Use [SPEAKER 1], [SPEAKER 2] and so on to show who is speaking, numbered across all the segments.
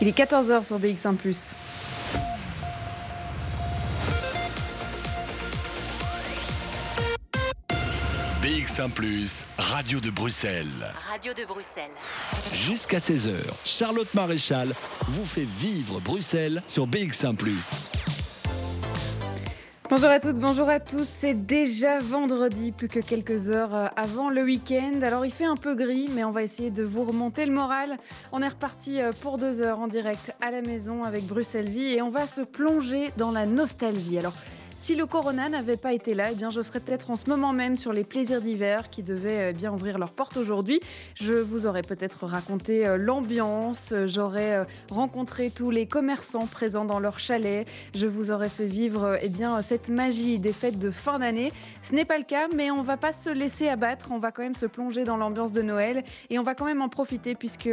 [SPEAKER 1] Il est 14h sur BX1 ⁇
[SPEAKER 2] BX1 ⁇ Radio de Bruxelles.
[SPEAKER 3] Radio de Bruxelles.
[SPEAKER 2] Jusqu'à 16h, Charlotte Maréchal vous fait vivre Bruxelles sur BX1 ⁇
[SPEAKER 1] Bonjour à toutes, bonjour à tous. C'est déjà vendredi, plus que quelques heures euh, avant le week-end. Alors il fait un peu gris, mais on va essayer de vous remonter le moral. On est reparti euh, pour deux heures en direct à la maison avec Bruxelles Vie et on va se plonger dans la nostalgie. Alors si le corona n'avait pas été là, eh bien, je serais peut-être en ce moment même sur les plaisirs d'hiver qui devaient euh, bien ouvrir leurs portes aujourd'hui. Je vous aurais peut-être raconté euh, l'ambiance, euh, j'aurais rencontré tous les commerçants présents dans leur chalet, je vous aurais fait vivre eh bien, cette magie des fêtes de fin d'année. Ce n'est pas le cas, mais on va pas se laisser abattre, on va quand même se plonger dans l'ambiance de Noël et on va quand même en profiter puisque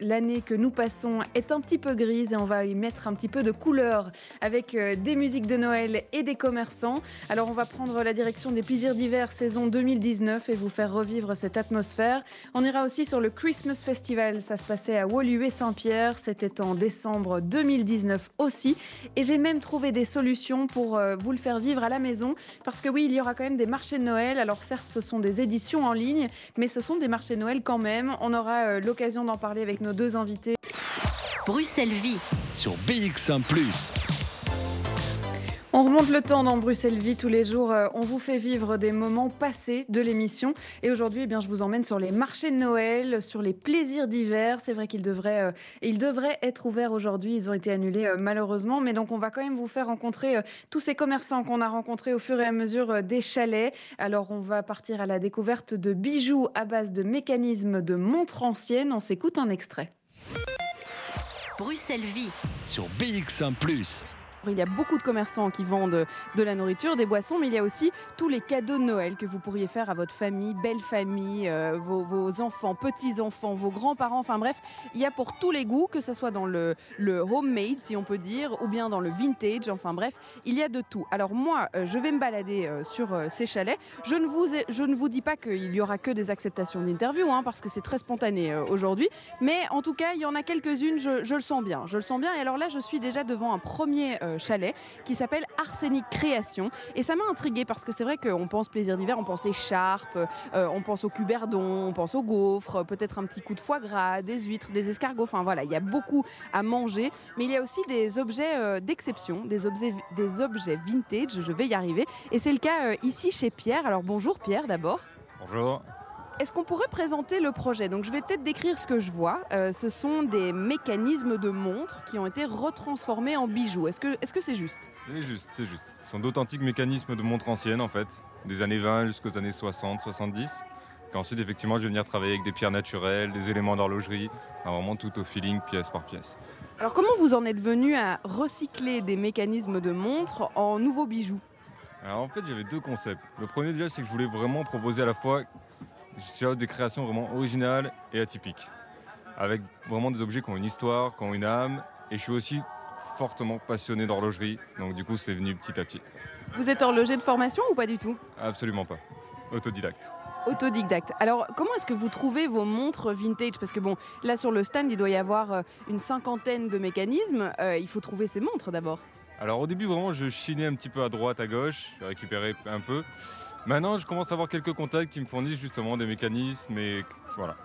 [SPEAKER 1] l'année que nous passons est un petit peu grise et on va y mettre un petit peu de couleur avec des musiques de Noël et des commerçants. Alors on va prendre la direction des plaisirs d'hiver saison 2019 et vous faire revivre cette atmosphère. On ira aussi sur le Christmas Festival, ça se passait à Woluwe Saint-Pierre, c'était en décembre 2019 aussi. Et j'ai même trouvé des solutions pour euh, vous le faire vivre à la maison, parce que oui, il y aura quand même des marchés de Noël. Alors certes, ce sont des éditions en ligne, mais ce sont des marchés de Noël quand même. On aura euh, l'occasion d'en parler avec nos deux invités.
[SPEAKER 3] Bruxelles Vie
[SPEAKER 2] sur BX1 ⁇
[SPEAKER 1] on remonte le temps dans Bruxelles Vie tous les jours. Euh, on vous fait vivre des moments passés de l'émission. Et aujourd'hui, eh bien, je vous emmène sur les marchés de Noël, sur les plaisirs d'hiver. C'est vrai qu'ils devraient, euh, ils devraient être ouverts aujourd'hui. Ils ont été annulés euh, malheureusement. Mais donc, on va quand même vous faire rencontrer tous ces commerçants qu'on a rencontrés au fur et à mesure des chalets. Alors, on va partir à la découverte de bijoux à base de mécanismes de montres anciennes. On s'écoute un extrait.
[SPEAKER 3] Bruxelles Vie
[SPEAKER 2] sur BX1 ⁇
[SPEAKER 1] il y a beaucoup de commerçants qui vendent de la nourriture, des boissons, mais il y a aussi tous les cadeaux de Noël que vous pourriez faire à votre famille, belle famille, euh, vos, enfants, petits-enfants, vos grands-parents, enfin bref, il y a pour tous les goûts, que ce soit dans le, homemade, si on peut dire, ou bien dans le vintage, enfin bref, il y a de tout. Alors moi, euh, je vais me balader euh, sur ces chalets. Je ne, vous je ne vous dis pas qu'il y aura que des acceptations d'interview, hein, parce que c'est très spontané aujourd'hui, mais en tout cas, il y en a quelques-unes, je, le sens bien, je le sens bien. Et alors là, je suis déjà devant un premier chalet qui s'appelle Arsenic Création. Et ça m'a intrigué parce que c'est vrai qu'on pense plaisir d'hiver, on pense écharpe, euh, on pense au cuberdon, on pense au gaufre, peut-être un petit coup de foie gras, des huîtres, des escargots. Enfin voilà, il y a beaucoup à manger. Mais il y a aussi des objets euh, d'exception, des objets, des objets vintage, je vais y arriver. Et c'est le cas euh, ici chez Pierre. Alors bonjour Pierre d'abord.
[SPEAKER 4] Bonjour.
[SPEAKER 1] Est-ce qu'on pourrait présenter le projet? Donc je vais peut-être décrire ce que je vois. Euh, ce sont des mécanismes de montres qui ont été retransformés en bijoux. Est-ce que c'est -ce c'est juste?
[SPEAKER 4] C'est juste, c'est juste. Ce sont d'authentiques mécanismes de montres anciennes en fait, des années 20 jusqu'aux années 60, 70. Qu'ensuite effectivement je vais venir travailler avec des pierres naturelles, des éléments d'horlogerie, vraiment tout au feeling pièce par pièce.
[SPEAKER 1] Alors comment vous en êtes venu à recycler des mécanismes de montres en nouveaux bijoux?
[SPEAKER 4] Alors en fait j'avais deux concepts. Le premier déjà c'est que je voulais vraiment proposer à la fois j'ai des créations vraiment originales et atypiques, avec vraiment des objets qui ont une histoire, qui ont une âme. Et je suis aussi fortement passionné d'horlogerie, donc du coup c'est venu petit à petit.
[SPEAKER 1] Vous êtes horloger de formation ou pas du tout?
[SPEAKER 4] Absolument pas. Autodidacte.
[SPEAKER 1] Autodidacte. Alors, comment est-ce que vous trouvez vos montres vintage? Parce que bon, là sur le stand, il doit y avoir euh, une cinquantaine de mécanismes. Euh, il faut trouver ces montres d'abord.
[SPEAKER 4] Alors au début, vraiment, je chinais un petit peu à droite, à gauche. J'ai récupéré un peu. Maintenant, je commence à avoir quelques contacts qui me fournissent justement des mécanismes et voilà.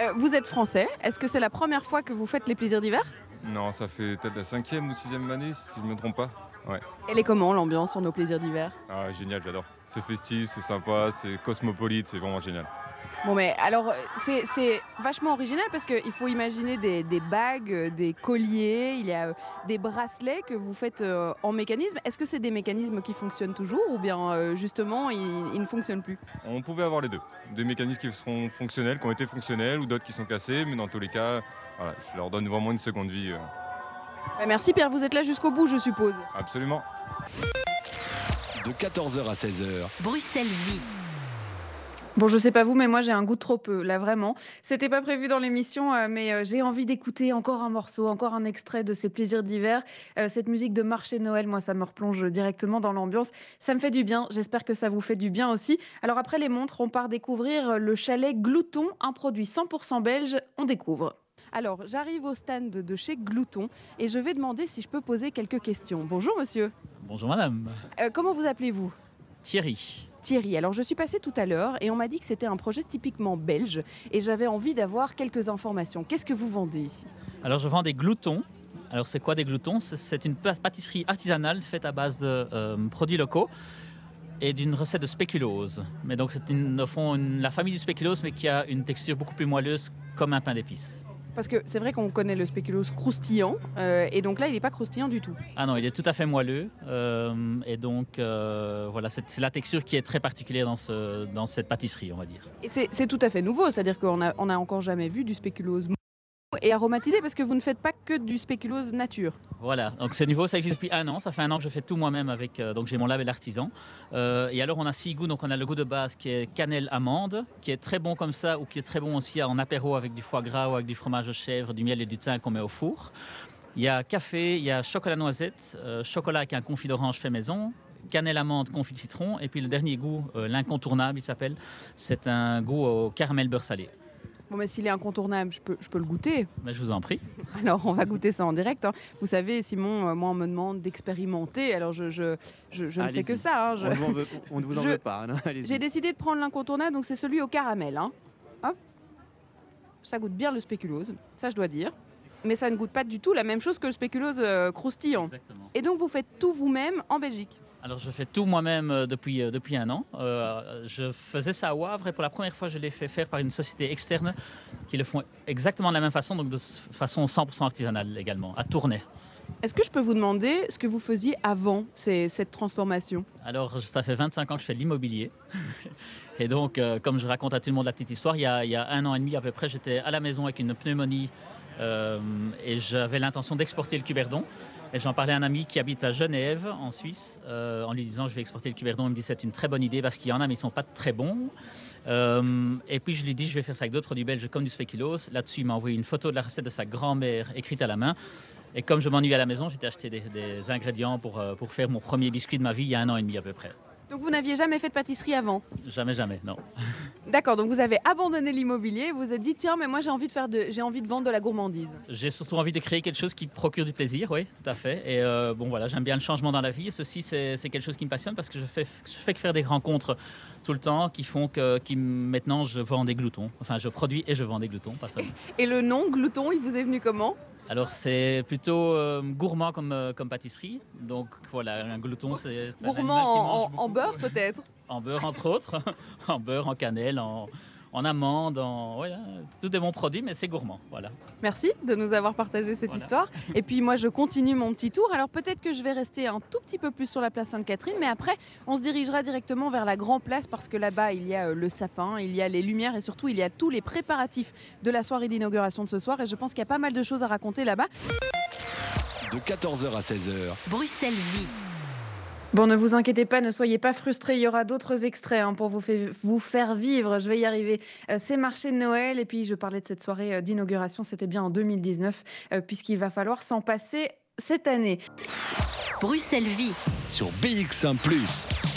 [SPEAKER 1] Euh, vous êtes français. Est-ce que c'est la première fois que vous faites les plaisirs d'hiver?
[SPEAKER 4] Non, ça fait peut-être la cinquième ou sixième année, si je ne me trompe pas. Ouais.
[SPEAKER 1] Elle est comment l'ambiance sur nos plaisirs d'hiver?
[SPEAKER 4] Ah, génial, j'adore. C'est festif, c'est sympa, c'est cosmopolite, c'est vraiment génial.
[SPEAKER 1] Bon, mais alors, c'est vachement original parce qu'il faut imaginer des, bagues, euh, des colliers, il y a euh, des bracelets que vous faites euh, en mécanisme. Est-ce que c'est des mécanismes qui fonctionnent toujours ou bien justement ils, ne fonctionnent plus?
[SPEAKER 4] On pouvait avoir les deux. Des mécanismes qui seront fonctionnels, qui ont été fonctionnels ou d'autres qui sont cassés, mais dans tous les cas, je leur donne vraiment une seconde vie.
[SPEAKER 1] Bah, merci Pierre, vous êtes là jusqu'au bout, je suppose.
[SPEAKER 4] Absolument.
[SPEAKER 2] De 14h à 16h.
[SPEAKER 3] Bruxelles vit.
[SPEAKER 1] Bon, je sais pas vous, mais moi j'ai un goût trop peu, là vraiment. C'était pas prévu dans l'émission, euh, mais euh, j'ai envie d'écouter encore un morceau, encore un extrait de ces plaisirs d'hiver. Euh, cette musique de marché Noël, moi ça me replonge directement dans l'ambiance. Ça me fait du bien, j'espère que ça vous fait du bien aussi. Alors après les montres, on part découvrir le chalet Glouton, un produit 100% belge, on découvre. Alors, j'arrive au stand de chez Glouton et je vais demander si je peux poser quelques questions. Bonjour monsieur.
[SPEAKER 5] Bonjour madame.
[SPEAKER 1] Euh, comment vous appelez-vous?
[SPEAKER 5] Thierry.
[SPEAKER 1] Thierry. Alors je suis passée tout à l'heure et on m'a dit que c'était un projet typiquement belge et j'avais envie d'avoir quelques informations. Qu'est-ce que vous vendez ici?
[SPEAKER 5] Alors je vends des gloutons. Alors c'est quoi des gloutons? C'est une pâtisserie artisanale faite à base de euh, produits locaux et d'une recette de spéculose. Mais donc c'est fond la famille du spéculose mais qui a une texture beaucoup plus moelleuse comme un pain d'épices.
[SPEAKER 1] Parce que c'est vrai qu'on connaît le spéculoos croustillant, euh, et donc là, il n'est pas croustillant du tout.
[SPEAKER 5] Ah non, il est tout à fait moelleux, euh, et donc euh, voilà, c'est la texture qui est très particulière dans, ce, dans cette pâtisserie, on va dire.
[SPEAKER 1] Et c'est tout à fait nouveau, c'est-à-dire qu'on n'a on a encore jamais vu du spéculoos et aromatisé parce que vous ne faites pas que du spéculose nature.
[SPEAKER 5] Voilà, donc c'est nouveau, ça existe depuis un an. Ça fait un an que je fais tout moi-même avec. Euh, donc j'ai mon label artisan. Euh, et alors on a six goûts. Donc on a le goût de base qui est cannelle amande, qui est très bon comme ça ou qui est très bon aussi en apéro avec du foie gras ou avec du fromage de chèvre, du miel et du thym qu'on met au four. Il y a café, il y a chocolat noisette, euh, chocolat avec un confit d'orange fait maison, cannelle amande, confit de citron. Et puis le dernier goût, l'incontournable, il s'appelle, c'est un goût au caramel beurre salé.
[SPEAKER 1] Bon, mais s'il est incontournable, je peux, je peux le goûter.
[SPEAKER 5] Mais je vous en prie.
[SPEAKER 1] Alors, on va goûter ça en direct. Hein. Vous savez, Simon, euh, moi, on me demande d'expérimenter. Alors, je, je, je, ne fais que ça.
[SPEAKER 6] Hein. On, ne vous en veut pas.
[SPEAKER 1] J'ai décidé de prendre l'incontournable, donc c'est celui au caramel. Hein. Ça goûte bien le spéculose, ça je dois dire. Mais ça ne goûte pas du tout la même chose que le spéculose euh, croustillant.
[SPEAKER 5] Exactement.
[SPEAKER 1] Et donc, vous faites tout vous-même en Belgique
[SPEAKER 5] alors je fais tout moi-même euh, depuis, euh, depuis un an. Euh, je faisais ça à Wavre et pour la première fois je l'ai fait faire par une société externe qui le font exactement de la même façon, donc de façon 100% artisanale également, à tourner.
[SPEAKER 1] Est-ce que je peux vous demander ce que vous faisiez avant cette transformation?
[SPEAKER 5] Alors ça fait 25 ans que je fais de l'immobilier. Et donc, comme je raconte à tout le monde la petite histoire, il y, a, il y a un an et demi à peu près, j'étais à la maison avec une pneumonie et j'avais l'intention d'exporter le cuberdon. Et j'en parlais à un ami qui habite à Genève, en Suisse, euh, en lui disant je vais exporter le cuberdon. Il me dit c'est une très bonne idée parce qu'il y en a, mais ils ne sont pas très bons. Euh, et puis je lui dis je vais faire ça avec d'autres produits belges comme du spéculoos. Là-dessus, il m'a envoyé une photo de la recette de sa grand-mère écrite à la main. Et comme je m'ennuie à la maison, j'ai acheté des, des ingrédients pour, euh, pour faire mon premier biscuit de ma vie il y a un an et demi à peu près.
[SPEAKER 1] Donc vous n'aviez jamais fait de pâtisserie avant
[SPEAKER 5] Jamais, jamais, non.
[SPEAKER 1] D'accord, donc vous avez abandonné l'immobilier, vous vous êtes dit tiens mais moi j'ai envie de faire de, j'ai envie de vendre de la gourmandise.
[SPEAKER 5] J'ai surtout envie de créer quelque chose qui procure du plaisir, oui, tout à fait. Et euh, bon voilà, j'aime bien le changement dans la vie. Et ceci c'est, quelque chose qui me passionne parce que je fais, je fais que faire des rencontres tout le temps qui font que qui, maintenant je vends des gloutons. Enfin je produis et je vends des gloutons, pas seulement.
[SPEAKER 1] Et le nom glouton, il vous est venu comment?
[SPEAKER 5] Alors c'est plutôt euh, gourmand comme, euh, comme pâtisserie. Donc voilà, un glouton c'est...
[SPEAKER 1] Gourmand en, en, beurre peut-être?
[SPEAKER 5] En beurre entre autres, en beurre, en cannelle, en, en amande, en voilà, tout des bons produits, mais c'est gourmand. Voilà.
[SPEAKER 1] Merci de nous avoir partagé cette histoire. Et puis moi, je continue mon petit tour. Alors peut-être que je vais rester un tout petit peu plus sur la place Sainte-Catherine, mais après, on se dirigera directement vers la Grand Place parce que là-bas, il y a euh, le sapin, il y a les lumières et surtout, il y a tous les préparatifs de la soirée d'inauguration de ce soir. Et je pense qu'il y a pas mal de choses à raconter là-bas.
[SPEAKER 2] De 14h à 16h.
[SPEAKER 3] Bruxelles vit.
[SPEAKER 1] Bon, ne vous inquiétez pas, ne soyez pas frustrés. Il y aura d'autres extraits hein, pour vous, vous, faire vivre. Je vais y arriver. Euh, c'est marché de Noël. Et puis, je parlais de cette soirée euh, d'inauguration. C'était bien en 2019, euh, puisqu'il va falloir s'en passer cette année.
[SPEAKER 3] Bruxelles vit.
[SPEAKER 2] Sur BX1 ⁇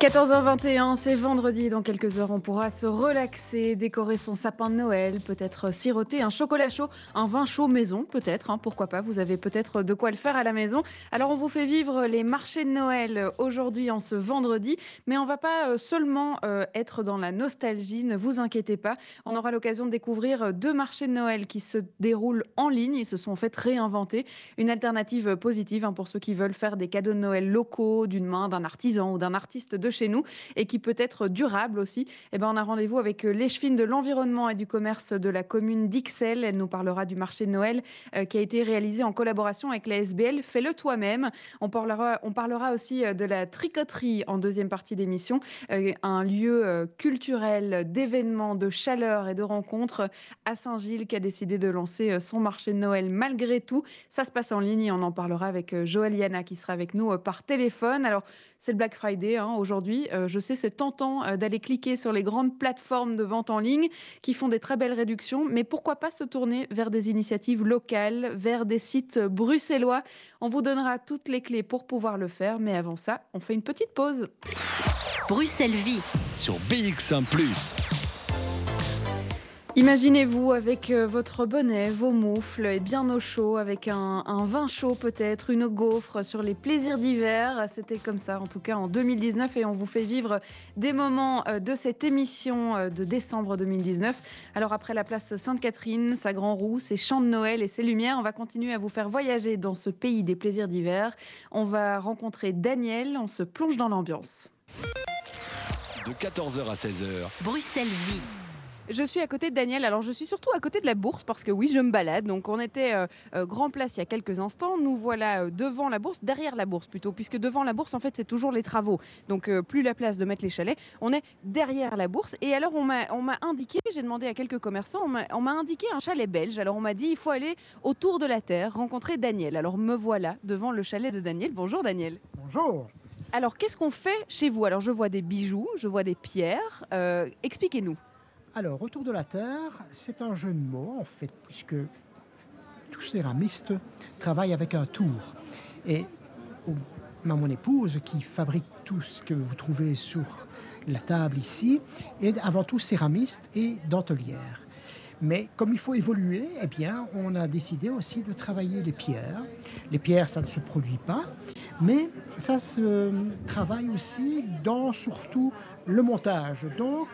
[SPEAKER 1] 14h21, c'est vendredi. Dans quelques heures, on pourra se relaxer, décorer son sapin de Noël, peut-être siroter un chocolat chaud, un vin chaud maison, peut-être. Hein, pourquoi pas Vous avez peut-être de quoi le faire à la maison. Alors, on vous fait vivre les marchés de Noël aujourd'hui, en ce vendredi. Mais on va pas euh, seulement euh, être dans la nostalgie. Ne vous inquiétez pas. On aura l'occasion de découvrir deux marchés de Noël qui se déroulent en ligne. Ils se sont en fait réinventés. Une alternative positive hein, pour ceux qui veulent faire des cadeaux de Noël locaux d'une main d'un artisan ou d'un artiste de chez nous et qui peut être durable aussi. Eh ben, on a rendez-vous avec euh, l'échevine de l'environnement et du commerce de la commune d'Ixelles. Elle nous parlera du marché de Noël euh, qui a été réalisé en collaboration avec la SBL. Fais-le toi-même. On parlera, on parlera aussi euh, de la tricoterie en deuxième partie d'émission, un lieu culturel d'événements, de chaleur et de rencontres à Saint-Gilles qui a décidé de lancer son marché de Noël malgré tout. Ça se passe en ligne et on en parlera avec Joël Yana qui sera avec nous par téléphone. Alors, c'est le Black Friday hein, aujourd'hui. Euh, je sais, c'est tentant euh, d'aller cliquer sur les grandes plateformes de vente en ligne qui font des très belles réductions, mais pourquoi pas se tourner vers des initiatives locales, vers des sites bruxellois. On vous donnera toutes les clés pour pouvoir le faire, mais avant ça, on fait une petite pause.
[SPEAKER 3] Bruxelles vit
[SPEAKER 2] sur BX1 ⁇
[SPEAKER 1] Imaginez-vous avec euh, votre bonnet, vos moufles et bien au chaud, avec un, un vin chaud peut-être, une gaufre sur les plaisirs d'hiver. C'était comme ça en tout cas en 2019 et on vous fait vivre des moments euh, de cette émission euh, de décembre 2019. Alors après la place Sainte-Catherine, sa Grand Roue, ses chants de Noël et ses lumières, on va continuer à vous faire voyager dans ce pays des plaisirs d'hiver. On va rencontrer Daniel, on se plonge dans l'ambiance.
[SPEAKER 2] De 14h à 16h,
[SPEAKER 3] Bruxelles vit.
[SPEAKER 1] Je suis à côté de Daniel. Alors, je suis surtout à côté de la bourse parce que oui, je me balade. Donc, on était euh, euh, Grand Place il y a quelques instants. Nous voilà euh, devant la bourse, derrière la bourse plutôt, puisque devant la bourse, en fait, c'est toujours les travaux. Donc, euh, plus la place de mettre les chalets. On est derrière la bourse. Et alors, on m'a indiqué, j'ai demandé à quelques commerçants, on m'a- on m'a indiqué un chalet belge. Alors, on m'a dit, il faut aller autour de la terre, rencontrer Daniel. Alors, me voilà devant le chalet de Daniel. Bonjour, Daniel.
[SPEAKER 7] Bonjour.
[SPEAKER 1] Alors, qu'est-ce qu'on fait chez vous? Alors, je vois des bijoux, je vois des pierres. Euh, Expliquez-nous.
[SPEAKER 7] Alors, Autour de la Terre, c'est un jeu de mots, en fait, puisque tout céramiste travaille avec un tour. Et ma mon épouse, qui fabrique tout ce que vous trouvez sur la table ici, est avant tout céramiste et dentelière. Mais comme il faut évoluer, eh bien, on a décidé aussi de travailler les pierres. Les pierres, ça ne se produit pas, mais ça se travaille aussi dans surtout le montage. Donc,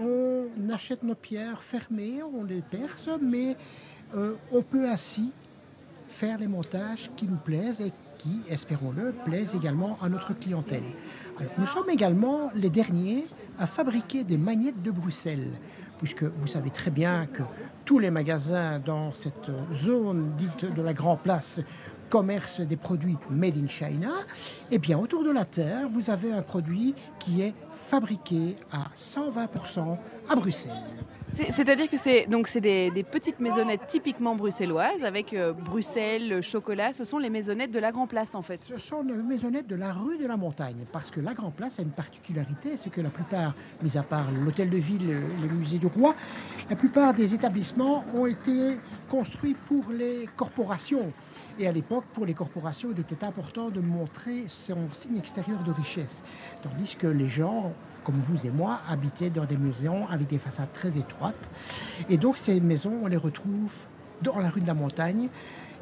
[SPEAKER 7] on achète nos pierres fermées, on les perce, mais euh, on peut ainsi faire les montages qui nous plaisent et qui, espérons-le, plaisent également à notre clientèle. Nous sommes également les derniers à fabriquer des magnettes de Bruxelles, puisque vous savez très bien que tous les magasins dans cette zone dite de la Grand Place commercent des produits made in China, eh bien autour de la Terre, vous avez un produit qui est fabriqué à 120% à Bruxelles.
[SPEAKER 1] C'est- C'est-à-dire que c'est donc c'est des, des petites maisonnettes typiquement bruxelloises avec euh, Bruxelles, le chocolat. Ce sont les maisonnettes de la Grand Place en fait.
[SPEAKER 7] Ce sont les maisonnettes de la rue de la Montagne, parce que la Grand Place a une particularité, c'est que la plupart, mis à part l'hôtel de ville et le musée du roi, la plupart des établissements ont été construits pour les corporations. Et à l'époque, pour les corporations, il était important de montrer son signe extérieur de richesse. Tandis que les gens, comme vous et moi, habitaient dans des maisons avec des façades très étroites. Et donc ces maisons, on les retrouve dans la rue de la Montagne,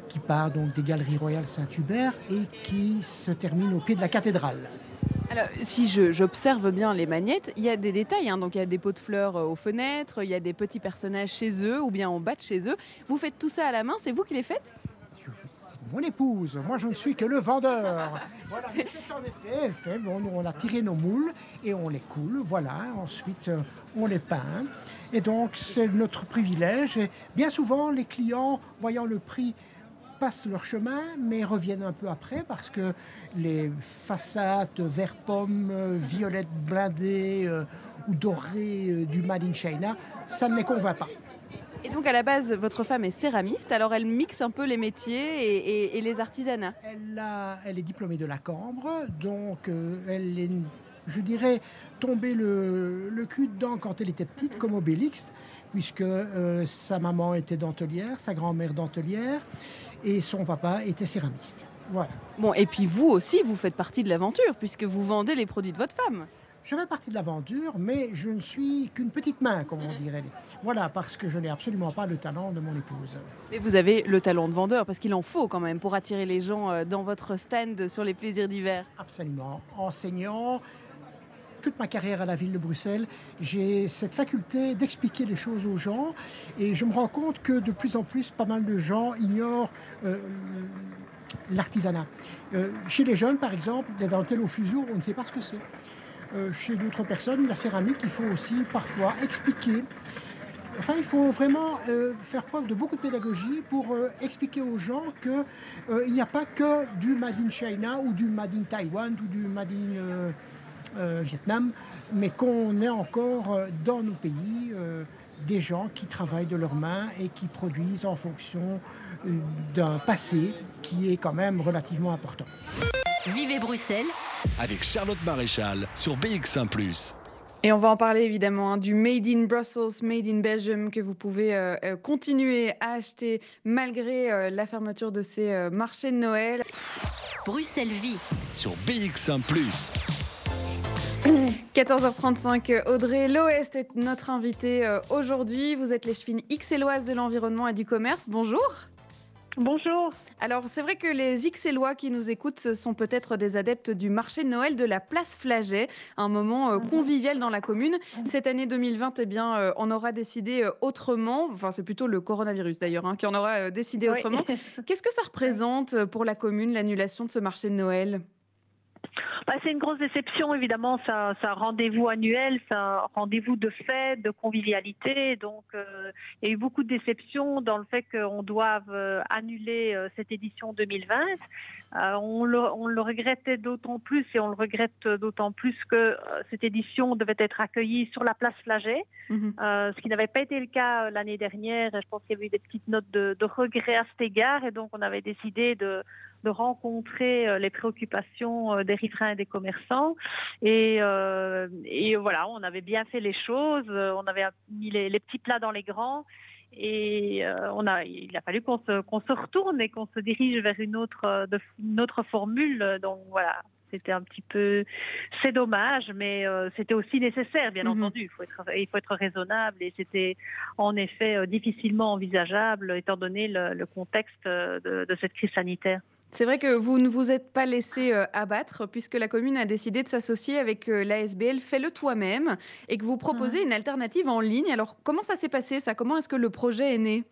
[SPEAKER 7] qui part donc des Galeries Royales Saint-Hubert et qui se termine au pied de la cathédrale.
[SPEAKER 1] Alors si j'observe bien les magnettes, il y a des détails. hein. Donc il y a des pots de fleurs euh, aux fenêtres, il y a des petits personnages chez eux ou bien en bas de chez eux. Vous faites tout ça à la main, c'est vous qui les faites?
[SPEAKER 7] Mon épouse, moi je ne suis que le vendeur. Voilà, c'est en effet fait. On a tiré nos moules et on les coule, voilà. Ensuite, euh, on les peint. Et donc, c'est notre privilège. Et bien souvent, les clients, voyant le prix, passent leur chemin, mais reviennent un peu après parce que les façades vert pomme, euh, violette blindée euh, ou dorée euh, du Made in China, ça ne les convainc pas.
[SPEAKER 1] Et donc à la base, votre femme est céramiste, alors elle mixe un peu les métiers et, et- et les artisanats.
[SPEAKER 7] Elle, a- elle est diplômée de la Cambre, donc euh, elle est, je dirais, tombée le, le cul dedans quand elle était petite, comme Obélix, puisque euh, sa maman était dentelière, sa grand-mère dentelière, et son papa était céramiste. Voilà.
[SPEAKER 1] Bon, et puis vous aussi, vous faites partie de l'aventure puisque vous vendez les produits de votre femme.
[SPEAKER 7] Je fais partie de l'aventure, mais je ne suis qu'une petite main, comme on dirait. Voilà, parce que je n'ai absolument pas le talent de mon épouse.
[SPEAKER 1] Mais vous avez le talent de vendeur parce qu'il en faut quand même pour attirer les gens euh, dans votre stand sur les plaisirs d'hiver.
[SPEAKER 7] Absolument. Enseignant, toute ma carrière à la ville de Bruxelles, j'ai cette faculté d'expliquer les choses aux gens et je me rends compte que de plus en plus, pas mal de gens ignorent euh, l'artisanat. Euh, chez les jeunes, par exemple, des dentelles au fuseau, on ne sait pas ce que c'est. Euh, chez d'autres personnes, la céramique, il faut aussi parfois expliquer. Enfin, il faut vraiment euh, faire preuve de beaucoup de pédagogie pour euh, expliquer aux gens qu'il n'y a pas que du Made in China ou du Made in Taiwan ou du Made in Vietnam, mais qu'on est encore dans nos pays des gens qui travaillent de leurs mains et qui produisent en fonction d'un passé qui est quand même relativement important.
[SPEAKER 3] Vivez Bruxelles,
[SPEAKER 2] avec Charlotte Maréchal sur BX1 ⁇
[SPEAKER 1] Et on va en parler évidemment hein, du Made in Brussels, Made in Belgium que vous pouvez euh, euh, continuer à acheter malgré euh, la fermeture de ces euh, marchés de Noël.
[SPEAKER 3] Bruxelles vit.
[SPEAKER 2] sur BX1 ⁇
[SPEAKER 1] 14h35, Audrey Loest est notre invitée aujourd'hui. Vous êtes les chevilles XLoises de l'environnement et du commerce. Bonjour.
[SPEAKER 8] Bonjour.
[SPEAKER 1] Alors, c'est vrai que les XLois qui nous écoutent sont peut-être des adeptes du marché de Noël de la place Flaget, un moment euh, convivial dans la commune. Cette année 2020, eh bien, euh, on aura décidé autrement. Enfin, c'est plutôt le coronavirus d'ailleurs hein, qui en aura décidé autrement. Qu'est-ce que ça représente pour la commune, l'annulation de ce marché de Noël?
[SPEAKER 8] Bah, c'est une grosse déception, évidemment. C'est un, rendez-vous annuel, c'est un rendez-vous de fête, de convivialité. Donc, euh, il y a eu beaucoup de déceptions dans le fait qu'on doive euh, annuler euh, cette édition 2020. On le, on, le, regrettait d'autant plus et on le regrette d'autant plus que cette édition devait être accueillie sur la place Flaget, mhm. ce qui n'avait pas été le cas l'année dernière. Je pense qu'il y avait eu des petites notes de, de regret à cet égard et donc on avait décidé de de rencontrer euh, les préoccupations euh, des riverains et des commerçants. Et, euh, et, voilà, on avait bien fait les choses, on avait mis les, petits plats dans les grands. Et on a, il a fallu qu'on se, qu'on se retourne et qu'on se dirige vers une autre, une autre formule. Donc voilà, c'était un petit peu, c'est dommage, mais c'était aussi nécessaire, bien mhm. entendu. Il faut être, il faut être raisonnable et c'était en effet difficilement envisageable étant donné le, contexte de, de, cette crise sanitaire.
[SPEAKER 1] C'est vrai que vous ne vous êtes pas laissé euh, abattre puisque la commune a décidé de s'associer avec euh, l'ASBL Fais-le toi-même et que vous proposez une alternative en ligne. Alors comment ça s'est passé ça? Comment est-ce que le projet est né?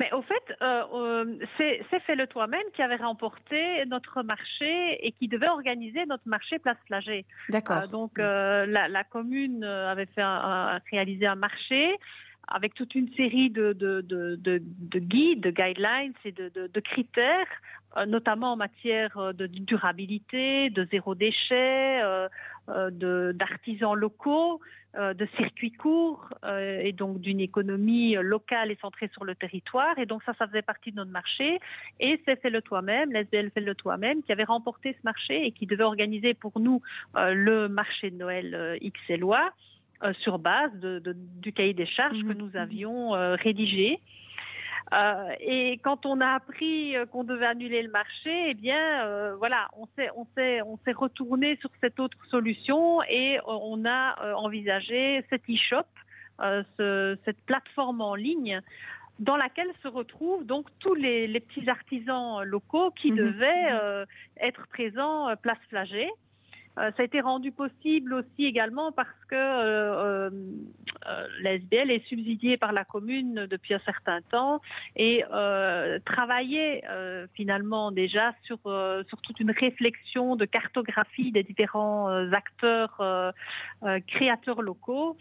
[SPEAKER 8] Mais au fait, euh, c'est Fais-le toi-même qui avait remporté notre marché et qui devait organiser notre marché Place Flagey.
[SPEAKER 1] D'accord.
[SPEAKER 8] donc la, commune avait fait réalisé un marché avec toute une série de, guides, de guidelines et de, critères, euh, notamment en matière euh, de durabilité, de zéro déchet, euh, d'artisans locaux, de circuits courts et donc d'une économie locale et centrée sur le territoire. Et donc ça, ça faisait partie de notre marché. Et c'est fait le toi-même, l'SBL fait le toi-même, qui avait remporté ce marché et qui devait organiser pour nous le marché de Noël XLOA. Euh, sur base du cahier des charges que mhm. nous avions euh, rédigé. Euh, et quand on a appris qu'on devait annuler le marché, eh bien, voilà, on s'est, on s'est, on s'est retourné sur cette autre solution et on a envisagé cet e-shop, cette plateforme en ligne dans laquelle se retrouvent donc tous les, petits artisans locaux qui mhm. devaient être présents place Flagey. Euh, ça a été rendu possible aussi également parce que euh, euh, l'SBL est subsidiée par la commune depuis un certain temps et travaillait finalement déjà sur, sur toute une réflexion de cartographie des différents acteurs créateurs locaux.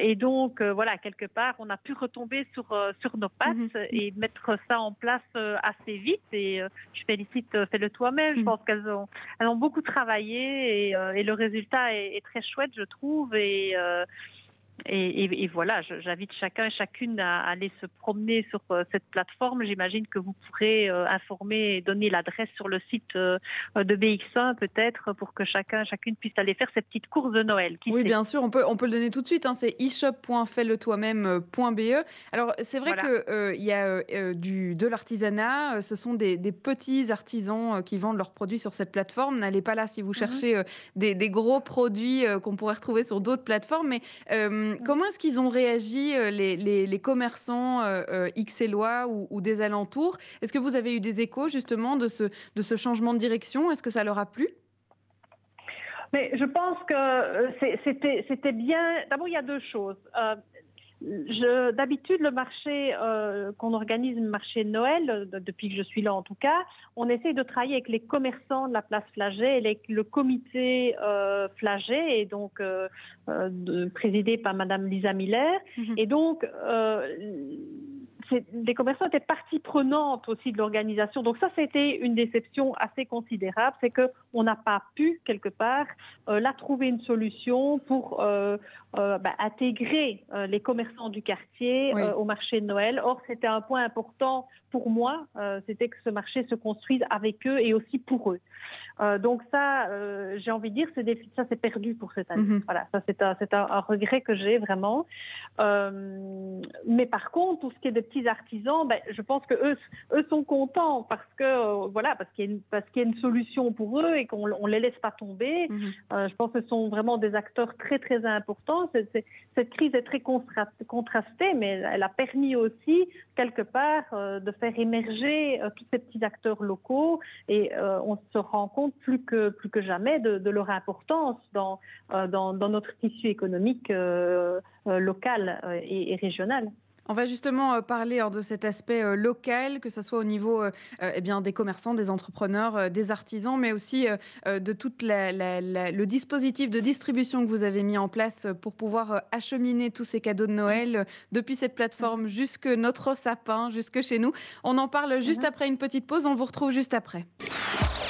[SPEAKER 8] et donc, voilà, quelque part, on a pu retomber sur, sur nos pattes mhm. et mettre ça en place assez vite. Et je félicite Fais-le toi-même. Je mhm. pense qu'elles ont, elles ont beaucoup travaillé euh, et, le résultat est, très chouette, je trouve. Et, euh, et, voilà, j'invite chacun et chacune à aller se promener sur euh, cette plateforme. J'imagine que vous pourrez informer et donner l'adresse sur le site de BX1 peut-être pour que chacun et chacune puisse aller faire ses petites courses de Noël.
[SPEAKER 1] oui, bien sûr, on peut, on peut le donner tout de suite. Hein, c'est e-shop.fais-le-toi-même.be. Alors, c'est vrai qu'il il y a du, de l'artisanat. Ce sont des, petits artisans qui vendent leurs produits sur cette plateforme. N'allez pas là si vous mhm. cherchez des, des, gros produits qu'on pourrait retrouver sur d'autres plateformes. Mais Mm. comment est-ce qu'ils ont réagi, euh, les, commerçants euh, euh, XLOA ou, ou des alentours? Est-ce que vous avez eu des échos justement de ce, de ce changement de direction? Est-ce que ça leur a plu?
[SPEAKER 8] Mais je pense que c'était bien. D'abord, il y a deux choses. D'habitude, le marché euh, qu'on organise, le marché de Noël, euh, depuis que je suis là en tout cas, on essaie de travailler avec les commerçants de la place Flagey et le comité euh, Flagey, et donc euh, présidé par Madame Lisa Miller. Mhm. Et donc, les commerçants étaient partie prenante aussi de l'organisation. Donc ça, c'était une déception assez considérable, c'est que on n'a pas pu quelque part euh, là trouver une solution pour euh, euh, bah, intégrer les commerçants du quartier au marché de Noël. Or, c'était un point important pour moi, c'était que ce marché se construise avec eux et aussi pour eux. Euh, donc ça, euh, j'ai envie de dire, c'est ça c'est perdu pour cette année.
[SPEAKER 1] Mhm.
[SPEAKER 8] Voilà, ça c'est un, c'est un, un regret que j'ai vraiment. Euh, mais par contre, tout ce qui est des petits artisans, ben, je pense que eux, eux sont contents parce que voilà, parce qu'il y a une, parce qu'il y a une solution pour eux et qu'on on les laisse pas tomber.
[SPEAKER 1] Mhm.
[SPEAKER 8] Je pense que ce sont vraiment des acteurs très très importants. Cette crise est très contrastée, mais elle a permis aussi quelque part de faire émerger tous ces petits acteurs locaux et on se rend compte plus que plus que jamais de, de leur importance dans, euh, dans dans notre tissu économique euh, euh, local et, et régional.
[SPEAKER 1] On va justement parler hein, de cet aspect local, que ce soit au niveau eh bien, des commerçants, des entrepreneurs, des artisans, mais aussi de tout le dispositif de distribution que vous avez mis en place pour pouvoir acheminer tous ces cadeaux de Noël depuis cette plateforme jusque notre sapin, jusque chez nous. On en parle juste
[SPEAKER 8] Mhm.
[SPEAKER 1] après une petite pause, on vous retrouve juste après.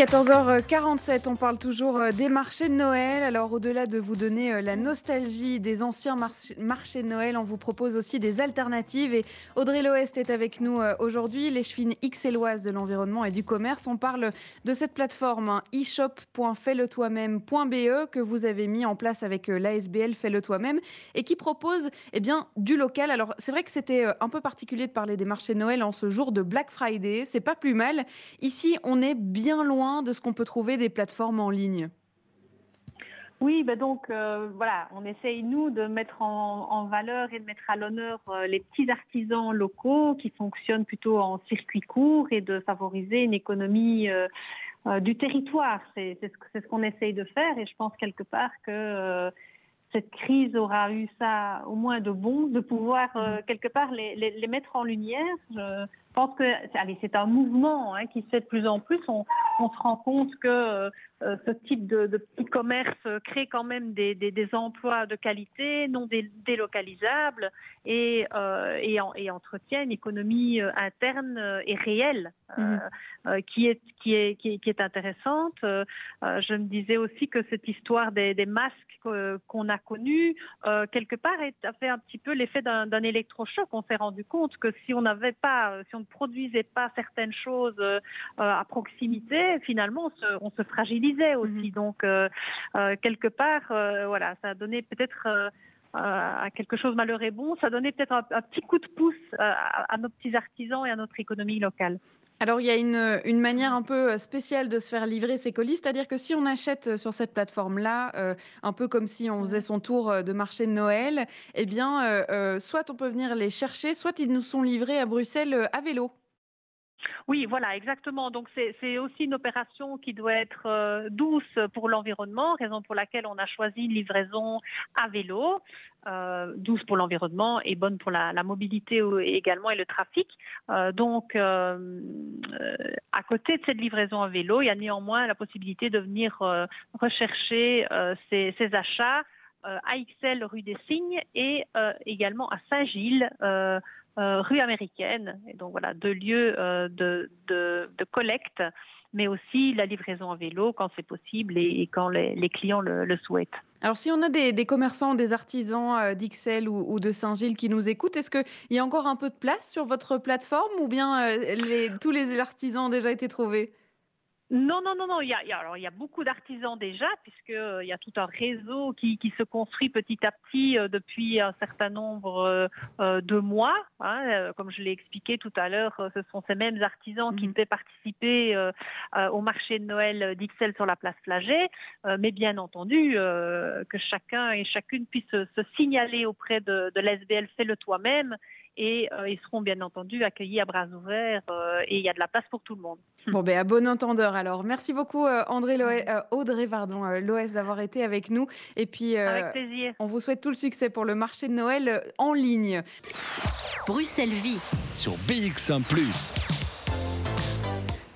[SPEAKER 1] 14h47, on parle toujours euh, des marchés de Noël. Alors au-delà de vous donner euh, la nostalgie des anciens march- marchés de Noël, on vous propose aussi des alternatives. Et Audrey Loest est avec nous euh, aujourd'hui, l'échevine XLoise de l'environnement et du commerce. On parle de cette plateforme hein, e-shop.fais-le-toi-même.be que vous avez mis en place avec l'ASBL Fais-le toi-même et qui propose eh bien, du local. Alors c'est vrai que c'était un peu particulier de parler des marchés de Noël en ce jour de Black Friday. C'est pas plus mal. Ici, on est bien loin de ce qu'on peut trouver des plateformes en ligne?
[SPEAKER 8] Oui, ben donc euh, voilà, on essaye nous de mettre en, valeur et de mettre à l'honneur euh, les petits artisans locaux qui fonctionnent plutôt en circuit court et de favoriser une économie euh, du territoire. C'est ce, ce qu'on essaye de faire et je pense quelque part que cette crise aura eu ça au moins de bon, de pouvoir quelque part les, les, mettre en lumière. Pense que allez, c'est un mouvement hein, qui se fait de plus en plus. On, on se rend compte que euh, euh, ce type de, de petit commerce crée quand même des, des, des emplois de qualité, non dé- délocalisables, et, euh, et, en- et entretient une économie euh, interne et réelle euh, euh, qui, est, qui, est, qui, est, qui est intéressante. Je me disais aussi que cette histoire des, des masques que- qu'on a connus, euh, quelque part, a fait un petit peu l'effet d'un d'un électrochoc. On s'est rendu compte que si on n'avait pas, si on ne produisait pas certaines choses euh, euh, à proximité, finalement, on se, on se fragilisait aussi. Donc, euh, quelque part, voilà, ça a donné peut-être euh, à quelque chose malheur et bon, ça donné peut-être un, un petit coup de pouce euh, à, à nos petits artisans et à notre économie locale.
[SPEAKER 1] Alors, il y a une, manière un peu spéciale de se faire livrer ces colis, c'est-à-dire que si on achète sur cette plateforme-là, euh, un peu comme si on faisait son tour euh, de marché de Noël, eh bien, euh, euh, soit on peut venir les chercher, soit ils nous sont livrés à Bruxelles euh, à vélo.
[SPEAKER 8] Oui, voilà, exactement. Donc c'est aussi une opération qui doit être euh, douce pour l'environnement, raison pour laquelle on a choisi une livraison à vélo, euh, douce pour l'environnement et bonne pour la, mobilité également et le trafic. Euh, donc à côté de cette livraison à vélo, il y a néanmoins la possibilité de venir rechercher ces, achats à XL rue des Cygnes et également à Saint-Gilles. Rue américaine. Et donc voilà, deux lieux euh, de, de, collecte, mais aussi la livraison à vélo quand c'est possible et, quand les, les clients le, souhaitent.
[SPEAKER 1] Alors, si on a des, des commerçants, des artisans euh, d'Ixelles ou, de Saint-Gilles qui nous écoutent, est-ce qu'il y a encore un peu de place sur votre plateforme ou bien euh, tous les artisans ont déjà été trouvés?
[SPEAKER 8] Non, non, non, non. Il y a, il y a- alors, il y a beaucoup d'artisans déjà, puisqu'il y a tout un réseau qui, qui se construit petit à petit euh, depuis un certain nombre euh, euh, de mois. hein. Euh, comme je l'ai expliqué tout à l'heure, euh, ce sont ces mêmes artisans qui
[SPEAKER 1] Mhm.
[SPEAKER 8] devaient participer euh, euh, au marché de Noël d'Ixelles sur la place Flagey. Euh, mais bien entendu, euh, que chacun et chacune puisse se, se signaler auprès de, de l'SBL Fais-le toi-même. Et euh, ils seront bien entendu accueillis à bras ouverts euh, et il y a de la place pour tout le monde.
[SPEAKER 1] Bon, ben, à bon entendeur alors. Merci beaucoup, euh, André euh, Audrey pardon, euh, Loès, d'avoir été avec nous. Et puis, euh,
[SPEAKER 8] Avec plaisir.
[SPEAKER 1] on vous souhaite tout le succès pour le marché de Noël euh, en ligne.
[SPEAKER 3] Bruxelles Vie.
[SPEAKER 2] Sur BX1 ⁇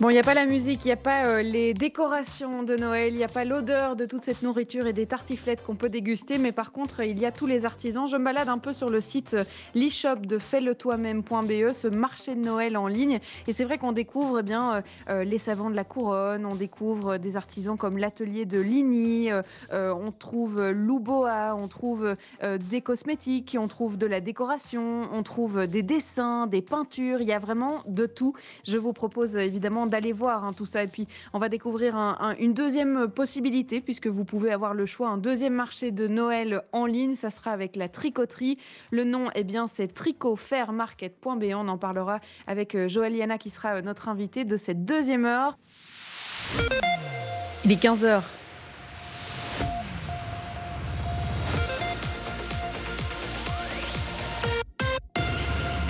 [SPEAKER 1] Bon, il n'y a pas la musique, il n'y a pas euh, les décorations de Noël, il n'y a pas l'odeur de toute cette nourriture et des tartiflettes qu'on peut déguster, mais par contre, il y a tous les artisans. Je me balade un peu sur le site euh, l'e-shop de fais-le-toi-même.be, ce marché de Noël en ligne, et c'est vrai qu'on découvre eh bien euh, les savants de la couronne, on découvre des artisans comme l'atelier de Ligny, on trouve Louboa, on trouve des cosmétiques, on trouve de la décoration, on trouve des dessins, des peintures, il y a vraiment de tout. Je vous propose évidemment d'aller voir hein, tout ça. Et puis, on va découvrir une deuxième possibilité, puisque vous pouvez avoir le choix, un deuxième marché de Noël en ligne. Ça sera avec la tricoterie. Le nom, eh bien, c'est tricotfairmarket.be. On en parlera avec euh, Joël Yana, qui sera euh, notre invité de cette deuxième heure. Il est 15h.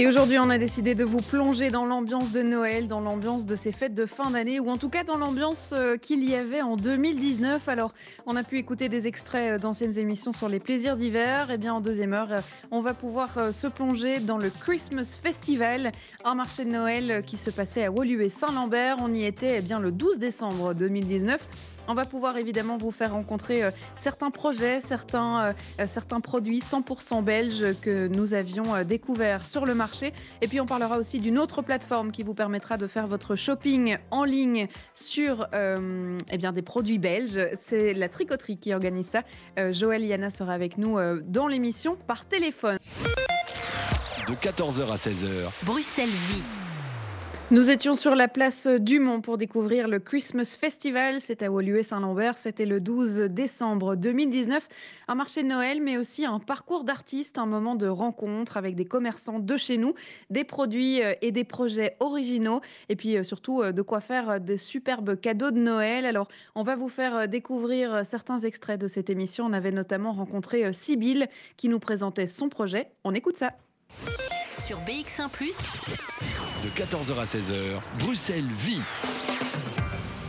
[SPEAKER 1] et aujourd'hui, on a décidé de vous plonger dans l'ambiance de Noël, dans l'ambiance de ces fêtes de fin d'année, ou en tout cas dans l'ambiance euh, qu'il y avait en 2019. Alors, on a pu écouter des extraits euh, d'anciennes émissions sur les plaisirs d'hiver. Et eh bien, en deuxième heure, euh, on va pouvoir se plonger dans le Christmas Festival, un marché de Noël qui se passait à Woluwe Saint-Lambert. On y était eh bien, le 12 décembre 2019. On va pouvoir évidemment vous faire rencontrer euh, certains projets, certains, euh, euh, certains produits 100% belges que nous avions découverts sur le marché. Et puis on parlera aussi d'une autre plateforme qui vous permettra de faire votre shopping en ligne sur eh bien, des produits belges. C'est la tricoterie qui organise ça. Joël Yana sera avec nous dans l'émission par téléphone.
[SPEAKER 2] De 14h à 16h.
[SPEAKER 3] Bruxelles vit.
[SPEAKER 1] Nous étions sur la place Dumont pour découvrir le Christmas Festival. C'est à Woluwe-Saint-Lambert. C'était le 12 décembre 2019. Un marché de Noël, mais aussi un parcours d'artistes, un moment de rencontre avec des commerçants de chez nous, des produits euh, et des projets originaux, et puis euh, surtout euh, de quoi faire des superbes cadeaux de Noël. Alors, on va vous faire découvrir certains extraits de cette émission. On avait notamment rencontré Sybille qui nous présentait son projet. On écoute ça.
[SPEAKER 3] Sur BX1 ⁇
[SPEAKER 2] de 14h à 16h, Bruxelles vit.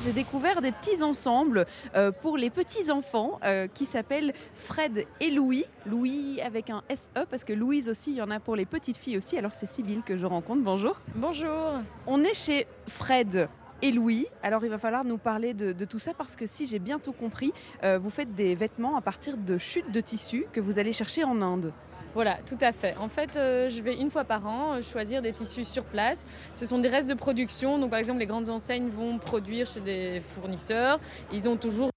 [SPEAKER 1] J'ai découvert des petits ensembles euh, pour les petits enfants euh, qui s'appellent Fred et Louis. Louis avec un SE parce que Louise aussi, il y en a pour les petites filles aussi. Alors c'est Sybille que je rencontre. Bonjour.
[SPEAKER 9] Bonjour.
[SPEAKER 1] On est chez Fred et Louis. Alors il va falloir nous parler de, tout ça parce que si j'ai bien tout compris, euh, vous faites des vêtements à partir de chutes de tissus que vous allez chercher en Inde.
[SPEAKER 9] Voilà, tout à fait. En fait, euh, je vais une fois par an euh, choisir des tissus sur place. Ce sont des restes de production. Donc, par exemple, les grandes enseignes vont produire chez des fournisseurs. Ils ont toujours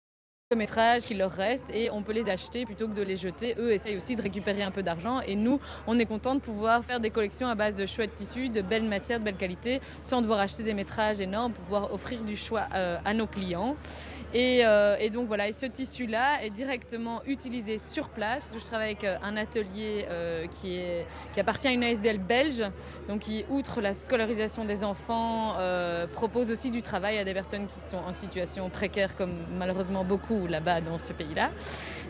[SPEAKER 9] le métrage qui leur reste et on peut les acheter plutôt que de les jeter. Eux essayent aussi de récupérer un peu d'argent et nous, on est content de pouvoir faire des collections à base de chouettes tissus, de belles matières, de belle qualité, sans devoir acheter des métrages énormes pour pouvoir offrir du choix euh, à nos clients. Euh, et, donc voilà, et ce tissu-là est directement utilisé sur place. Je travaille avec euh, un atelier qui appartient à une ASBL belge, donc qui, outre la scolarisation des enfants, propose aussi du travail à des personnes qui sont en situation précaire, comme malheureusement beaucoup là-bas dans ce pays-là.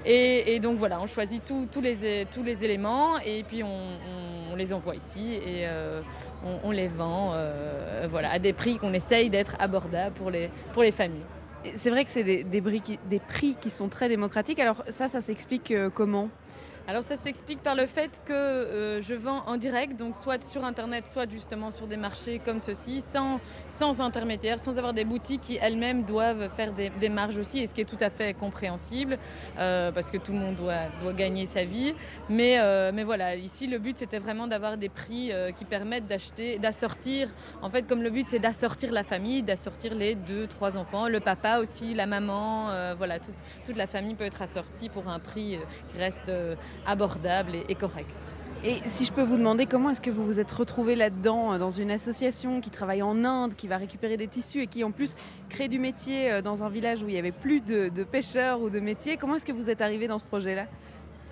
[SPEAKER 9] Et, donc voilà, on choisit tous, les, tous les éléments et puis on, les envoie ici et on, les vend voilà, à des prix qu'on essaye d'être abordables pour les, pour les familles.
[SPEAKER 1] C'est vrai que c'est des, des, prix qui sont très démocratiques. Alors ça, ça s'explique euh, comment?
[SPEAKER 9] Alors ça s'explique par le fait que euh, je vends en direct, donc soit sur Internet, soit justement sur des marchés comme ceci, sans, sans intermédiaire, sans avoir des boutiques qui elles-mêmes doivent faire des, marges aussi, et ce qui est tout à fait compréhensible, euh, parce que tout le monde doit, doit gagner sa vie. Mais, euh, mais voilà, ici le but c'était vraiment d'avoir des prix qui permettent d'acheter, d'assortir, en fait comme le but c'est d'assortir la famille, d'assortir les deux, trois enfants, le papa aussi, la maman, voilà, toute, toute, la famille peut être assortie pour un prix qui reste abordable et, correct.
[SPEAKER 1] Et si je peux vous demander comment est-ce que vous vous êtes retrouvé là-dedans, euh, dans une association qui travaille en Inde, qui va récupérer des tissus et qui en plus crée du métier euh, dans un village où il n'y avait plus de, de pêcheurs ou de métiers, comment est-ce que vous êtes arrivé dans ce projet-là?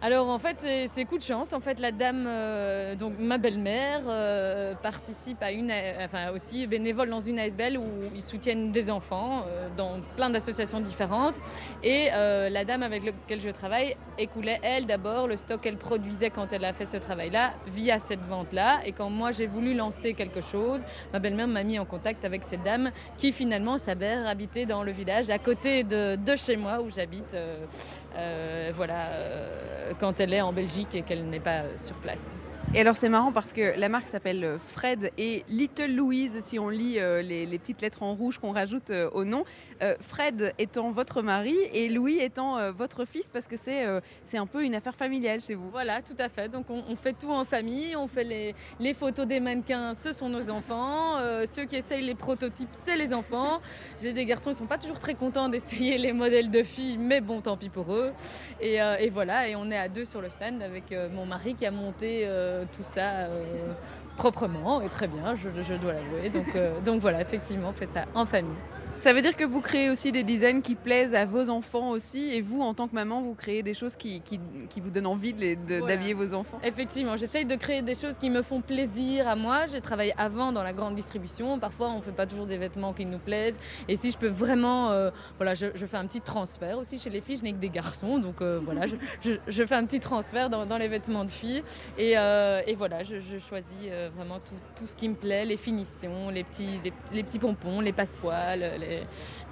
[SPEAKER 9] Alors en fait c'est coup de chance. En fait la dame, euh, donc ma belle-mère, euh, participe à une, enfin aussi bénévole dans une ASBL où ils soutiennent des enfants euh, dans plein d'associations différentes. Et la dame avec laquelle je travaille écoulait, elle d'abord, le stock qu'elle produisait quand elle a fait ce travail-là, via cette vente-là. Et quand moi j'ai voulu lancer quelque chose, ma belle-mère m'a mis en contact avec cette dame qui finalement s'avère habiter dans le village à côté de chez moi où j'habite. Euh, voilà, euh, quand elle est en Belgique et qu'elle n'est pas sur place.
[SPEAKER 10] Et alors c'est marrant parce que la marque s'appelle euh, Fred et Little Louise si on lit euh, les, petites lettres en rouge qu'on rajoute euh, au nom. Fred étant votre mari et Louis étant votre fils parce que c'est c'est un peu une affaire familiale chez vous.
[SPEAKER 9] Voilà, tout à fait. Donc on, fait tout en famille, on fait les, les photos des mannequins, ce sont nos enfants. Ceux qui essayent les prototypes, c'est les enfants. J'ai des garçons, ils sont pas toujours très contents d'essayer les modèles de filles, mais bon, tant pis pour eux. Et, et voilà, et on est à deux sur le stand avec mon mari qui a monté tout ça euh, proprement et très bien, je, je dois l'avouer. Donc, euh, donc voilà, effectivement, on fait ça en famille.
[SPEAKER 10] Ça veut dire que vous créez aussi des designs qui plaisent à vos enfants aussi et vous en tant que maman vous créez des choses qui, qui, qui vous donnent envie de les- de-
[SPEAKER 9] Voilà.
[SPEAKER 10] d'habiller vos enfants.
[SPEAKER 9] Effectivement, j'essaye de créer des choses qui me font plaisir à moi. J'ai travaillé avant dans la grande distribution. Parfois, on ne fait pas toujours des vêtements qui nous plaisent. Et si je peux vraiment. euh, voilà, je, je fais un petit transfert aussi chez les filles. Je n'ai que des garçons. Donc euh, voilà, je, je- je fais un petit transfert dans, dans les vêtements de filles. Et, euh, et voilà, je, choisis vraiment tout, tout ce qui me plaît les finitions, les petits, les, les petits pompons, les passepoils, les,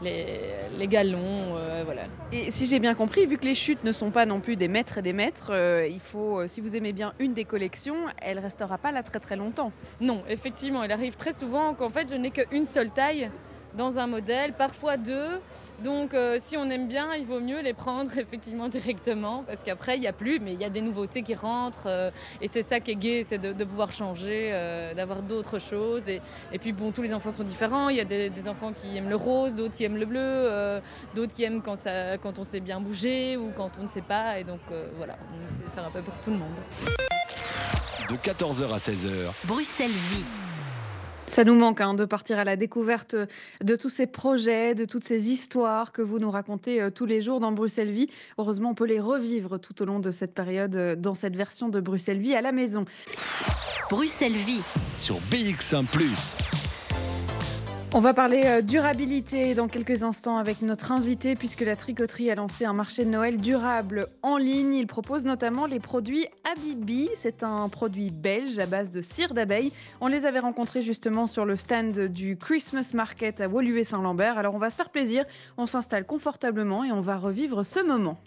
[SPEAKER 9] les, les galons. euh, voilà.
[SPEAKER 10] Et si j'ai bien compris, vu que les chutes ne sont pas non plus des maîtres et des maîtres, euh, il faut, euh, si vous aimez bien une des collections, elle restera pas là très très longtemps.
[SPEAKER 9] Non, effectivement, il arrive très souvent qu'en fait je n'ai qu'une seule taille dans un modèle, parfois deux. Donc euh, si on aime bien, il vaut mieux les prendre effectivement directement parce qu'après il n'y a plus, mais il y a des nouveautés qui rentrent euh, et c'est ça qui est gai, c'est de, de pouvoir changer, euh, d'avoir d'autres choses. Et, et puis bon, tous les enfants sont différents. Il y a des, des enfants qui aiment le rose, d'autres qui aiment le bleu, euh, d'autres qui aiment quand, ça, quand on sait bien bouger ou quand on ne sait pas. Et donc euh, voilà, on essaie de faire un peu pour tout le monde.
[SPEAKER 2] De 14h à 16h,
[SPEAKER 3] Bruxelles vit.
[SPEAKER 10] Ça nous manque hein, de partir à la découverte de tous ces projets, de toutes ces histoires que vous nous racontez euh, tous les jours dans Bruxelles Vie. Heureusement, on peut les revivre tout au long de cette période euh, dans cette version de Bruxelles Vie à la maison.
[SPEAKER 3] Bruxelles vit.
[SPEAKER 2] sur BX1 ⁇
[SPEAKER 10] On va parler euh, durabilité dans quelques instants avec notre invité puisque la tricoterie a lancé un marché de Noël durable en ligne. Il propose notamment les produits Habibi. C'est un produit belge à base de cire d'abeille. On les avait rencontrés justement sur le stand du Christmas Market à Woluwe-Saint-Lambert. Alors on va se faire plaisir, on s'installe confortablement et on va revivre ce moment.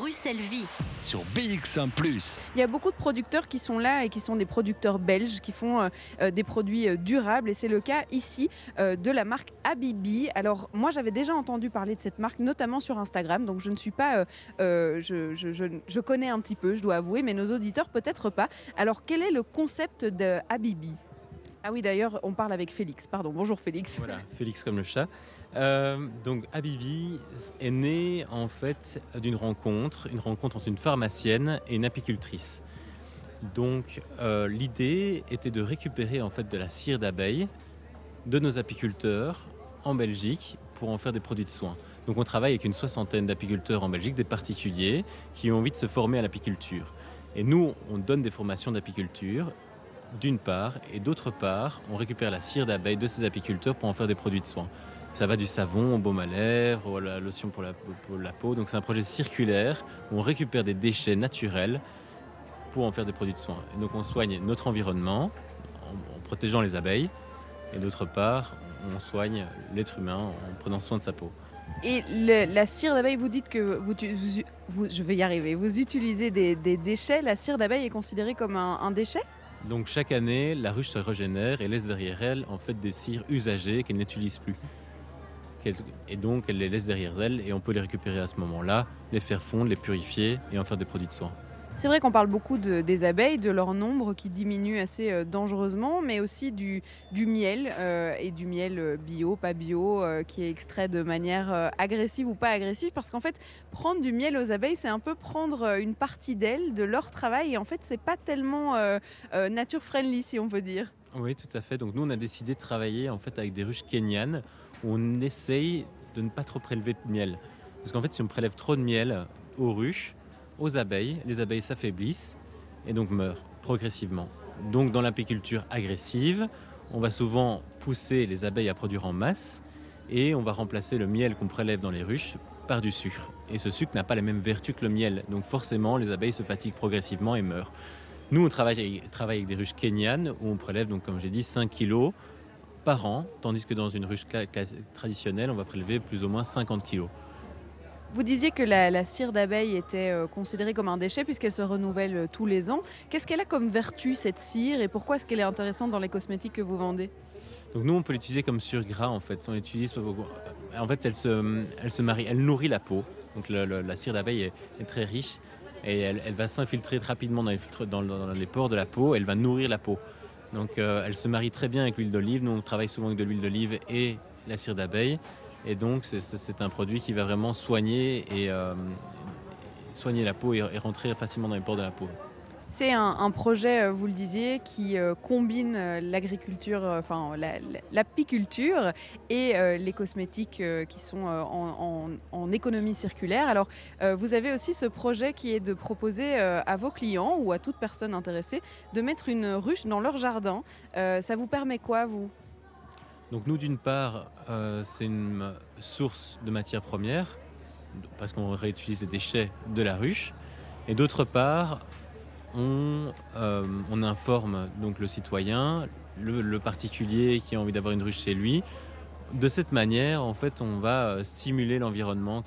[SPEAKER 3] Bruxelles vit.
[SPEAKER 2] sur BX1 ⁇
[SPEAKER 10] Il y a beaucoup de producteurs qui sont là et qui sont des producteurs belges qui font euh, euh, des produits euh, durables et c'est le cas ici euh, de la marque Habibi. Alors moi j'avais déjà entendu parler de cette marque notamment sur Instagram donc je ne suis pas, euh, euh, je, je- je- je connais un petit peu je dois avouer mais nos auditeurs peut-être pas. Alors quel est le concept de Habibi? Ah oui, d'ailleurs, on parle avec Félix. Pardon, bonjour Félix.
[SPEAKER 11] Voilà, Félix comme le chat. Euh, donc Habibi est né en fait d'une rencontre, une rencontre entre une pharmacienne et une apicultrice. Donc euh, l'idée était de récupérer en fait de la cire d'abeille de nos apiculteurs en Belgique pour en faire des produits de soins. Donc on travaille avec une soixantaine d'apiculteurs en Belgique, des particuliers qui ont envie de se former à l'apiculture. Et nous, on donne des formations d'apiculture d'une part, et d'autre part, on récupère la cire d'abeille de ces apiculteurs pour en faire des produits de soins. Ça va du savon au baume à lèvres, à la lotion pour la, pour la peau. Donc c'est un projet circulaire où on récupère des déchets naturels pour en faire des produits de soins. Et donc on soigne notre environnement en, en protégeant les abeilles, et d'autre part, on soigne l'être humain en prenant soin de sa peau.
[SPEAKER 10] Et le- la cire d'abeille, vous dites que vous, tu- vous- vous- je vais y arriver, vous utilisez des, des déchets. La cire d'abeille est considérée comme un, un déchet?
[SPEAKER 11] Donc chaque année, la ruche se régénère et laisse derrière elle en fait des cires usagées qu'elle n'utilise plus. Et donc elle les laisse derrière elle et on peut les récupérer à ce moment-là, les faire fondre, les purifier et en faire des produits de soins.
[SPEAKER 10] C'est vrai qu'on parle beaucoup de- des abeilles, de leur nombre qui diminue assez euh, dangereusement, mais aussi du, du miel, euh, et du miel euh, bio, pas bio, euh, qui est extrait de manière agressive ou pas agressive, parce qu'en fait, prendre du miel aux abeilles, c'est un peu prendre une partie d'elles, de leur travail, et en fait, c'est pas tellement nature friendly, si on peut dire.
[SPEAKER 11] Oui, tout à fait. Donc nous, on a décidé de travailler en fait avec des ruches kenyanes on essaye de ne pas trop prélever de miel. Parce qu'en fait, si on prélève trop de miel aux ruches, aux abeilles, les abeilles s'affaiblissent et donc meurent progressivement. Donc dans l'apiculture agressive, on va souvent pousser les abeilles à produire en masse et on va remplacer le miel qu'on prélève dans les ruches par du sucre. Et ce sucre n'a pas la même vertu que le miel. Donc forcément, les abeilles se fatiguent progressivement et meurent. Nous, on travaille, travaille avec des ruches kenyanes où on prélève, donc, comme j'ai dit, 5 kilos par an, tandis que dans une ruche traditionnelle, on va prélever plus ou moins 50 kilos.
[SPEAKER 1] Vous disiez que la, cire d'abeille était euh, considérée comme un déchet puisqu'elle se renouvelle euh, tous les ans. Qu'est-ce qu'elle a comme vertu cette cire et pourquoi est-ce qu'elle est intéressante dans les cosmétiques que vous vendez?
[SPEAKER 11] Donc nous on peut l'utiliser comme surgras en fait. On l'utilise en fait elle se, elle se marie, elle nourrit la peau. Donc la cire d'abeille est, très riche et elle, va s'infiltrer rapidement dans les, dans, les, pores de la peau. Elle va nourrir la peau. Donc euh, elle se marie très bien avec l'huile d'olive. Nous on travaille souvent avec de l'huile d'olive et la cire d'abeille. Et donc, c'est un produit qui va vraiment soigner, et, euh, soigner la peau et, rentrer facilement dans les pores de la peau.
[SPEAKER 1] C'est un, projet, euh, vous le disiez, qui euh, combine l'agriculture, enfin l'apiculture et les cosmétiques qui sont en, économie circulaire. Alors, vous avez aussi ce projet qui est de proposer à vos clients ou à toute personne intéressée de mettre une ruche dans leur jardin. ça vous permet quoi, vous?
[SPEAKER 11] Donc nous, d'une part, euh, c'est une source de matières premières, parce qu'on réutilise les déchets de la ruche. Et d'autre part, on, euh, informe donc le citoyen, le, particulier qui a envie d'avoir une ruche chez lui. De cette manière, en fait, on va stimuler l'environnement,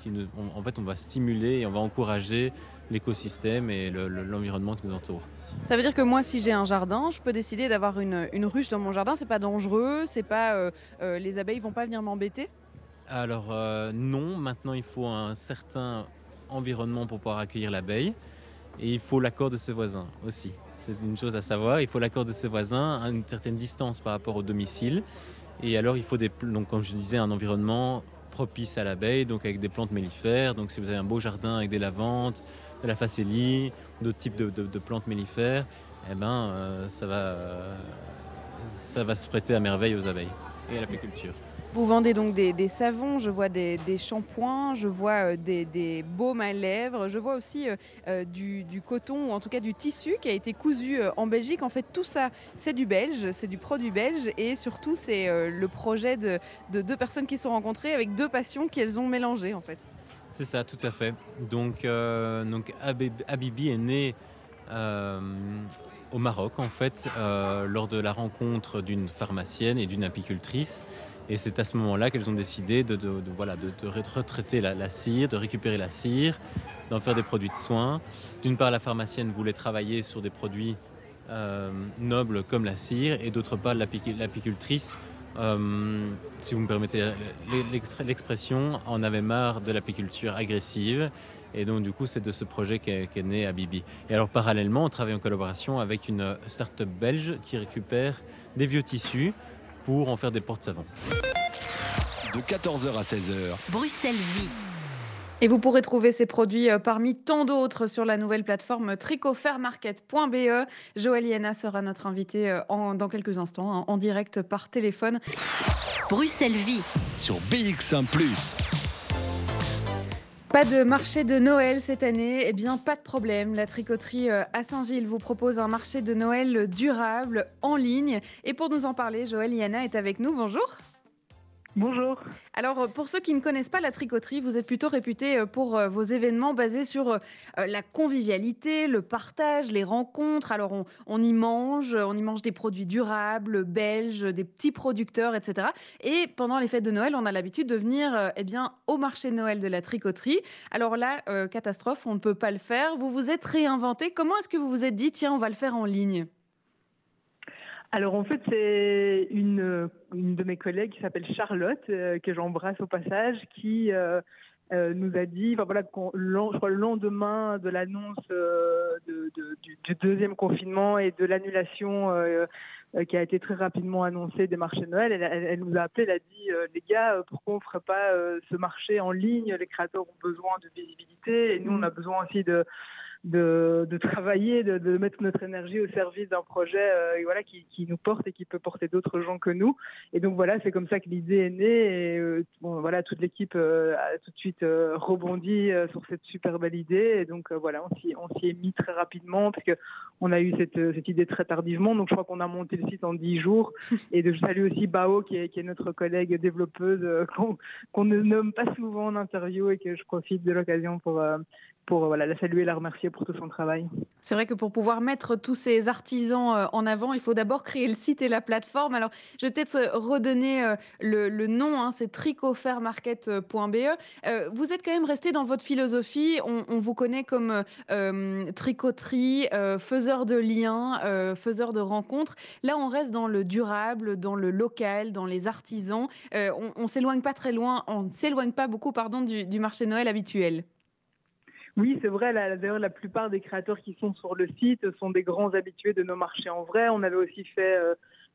[SPEAKER 11] en fait, on va stimuler et on va encourager l'écosystème et l'environnement qui nous entoure.
[SPEAKER 1] Ça veut dire que moi, si j'ai un jardin, je peux décider d'avoir une, ruche dans mon jardin. C'est pas dangereux, c'est pas euh, euh, les abeilles vont pas venir m'embêter?
[SPEAKER 11] Alors euh, non, maintenant il faut un certain environnement pour pouvoir accueillir l'abeille et il faut l'accord de ses voisins aussi. C'est une chose à savoir. Il faut l'accord de ses voisins à une certaine distance par rapport au domicile. Et alors il faut des, donc comme je disais, un environnement propice à l'abeille, donc avec des plantes mellifères. Donc si vous avez un beau jardin avec des lavandes, de la facélie, d'autres types de, plantes mellifères, eh ben, euh, ça, va, ça va se prêter à merveille aux abeilles et à l'apiculture.
[SPEAKER 1] Vous vendez donc des, savons, je vois des, shampoings, je vois euh, des, baumes à lèvres, je vois aussi euh, du, coton ou en tout cas du tissu qui a été cousu en Belgique. En fait, tout ça, c'est du belge, c'est du produit belge et surtout, c'est le projet de, de, deux personnes qui se sont rencontrées avec deux passions qu'elles ont mélangées en fait.
[SPEAKER 11] C'est ça, tout à fait. Donc, euh, donc Abibi est né euh, au Maroc, en fait, euh, lors de la rencontre d'une pharmacienne et d'une apicultrice. Et c'est à ce moment-là qu'elles ont décidé de, voilà, de, retraiter la, cire, de récupérer la cire, d'en faire des produits de soins. D'une part, la pharmacienne voulait travailler sur des produits nobles comme la cire, et d'autre part, l'apicultrice euh, si vous me permettez l'expression, on avait marre de l'apiculture agressive. Et donc, du coup, c'est de ce projet qu'est est né Abibi. Et alors, parallèlement, on travaille en collaboration avec une start-up belge qui récupère des vieux tissus pour en faire des portes-savons.
[SPEAKER 2] De 14h à 16h.
[SPEAKER 3] Bruxelles Vie.
[SPEAKER 1] Et vous pourrez trouver ces produits euh, parmi tant d'autres sur la nouvelle plateforme tricotfairmarket.be. Joël Iena sera notre invité euh, dans quelques instants, hein, en direct par téléphone.
[SPEAKER 3] Bruxelles Vie.
[SPEAKER 2] Sur BX1 ⁇
[SPEAKER 1] pas de marché de Noël cette année Eh bien, pas de problème. La tricoterie euh, à Saint-Gilles vous propose un marché de Noël durable en ligne. Et pour nous en parler, Joël Iana est avec nous. Bonjour.
[SPEAKER 12] Bonjour.
[SPEAKER 1] Alors, euh, pour ceux qui ne connaissent pas la tricoterie, vous êtes plutôt réputé euh, pour euh, vos événements basés sur la convivialité, le partage, les rencontres. Alors, on, y mange, on y mange des produits durables, belges, des petits producteurs, etc. Et pendant les fêtes de Noël, on a l'habitude de venir eh bien, au marché de Noël de la tricoterie. Alors là, catastrophe, on ne peut pas le faire. Vous vous êtes réinventé. Comment est-ce que vous vous êtes dit, tiens, on va le faire en ligne?
[SPEAKER 12] Alors en fait, c'est une, une de mes collègues qui s'appelle Charlotte, euh, que j'embrasse au passage, qui euh, euh, nous a dit, enfin voilà, je crois le lendemain de l'annonce de, du, deuxième confinement et de l'annulation qui a été très rapidement annoncée des marchés de Noël, elle, nous a appelé, elle a dit, les gars, pourquoi on ne ferait pas ce marché en ligne? Les créateurs ont besoin de visibilité et nous, on a besoin aussi de de, de travailler, de, de, mettre notre énergie au service d'un projet euh, voilà, qui, qui, nous porte et qui peut porter d'autres gens que nous. Et donc voilà, c'est comme ça que l'idée est née. Et euh, bon, voilà, toute l'équipe euh, a tout de suite rebondi sur cette super belle idée. Et donc voilà, on s'y, est mis très rapidement parce que on a eu cette, cette idée très tardivement. Donc je crois qu'on a monté le site en 10 jours. Et de, je salue aussi Bao, qui est, qui est notre collègue développeuse qu'on, qu'on ne nomme pas souvent en interview et que je profite de l'occasion pour pour voilà, la saluer et la remercier pour tout son travail.
[SPEAKER 1] C'est vrai que pour pouvoir mettre tous ces artisans en avant, il faut d'abord créer le site et la plateforme. Alors, je vais peut-être redonner le, nom, hein, c'est tricofairmarket.be. Euh, vous êtes quand même resté dans votre philosophie. On, on vous connaît comme euh, tricoterie, euh, faiseur de liens, euh, faiseur de rencontres. Là, on reste dans le durable, dans le local, dans les artisans. Euh, on ne s'éloigne pas très loin, on ne s'éloigne pas beaucoup pardon, du, du marché Noël habituel.
[SPEAKER 12] Oui, c'est vrai. D'ailleurs, la plupart des créateurs qui sont sur le site sont des grands habitués de nos marchés en vrai. On avait aussi fait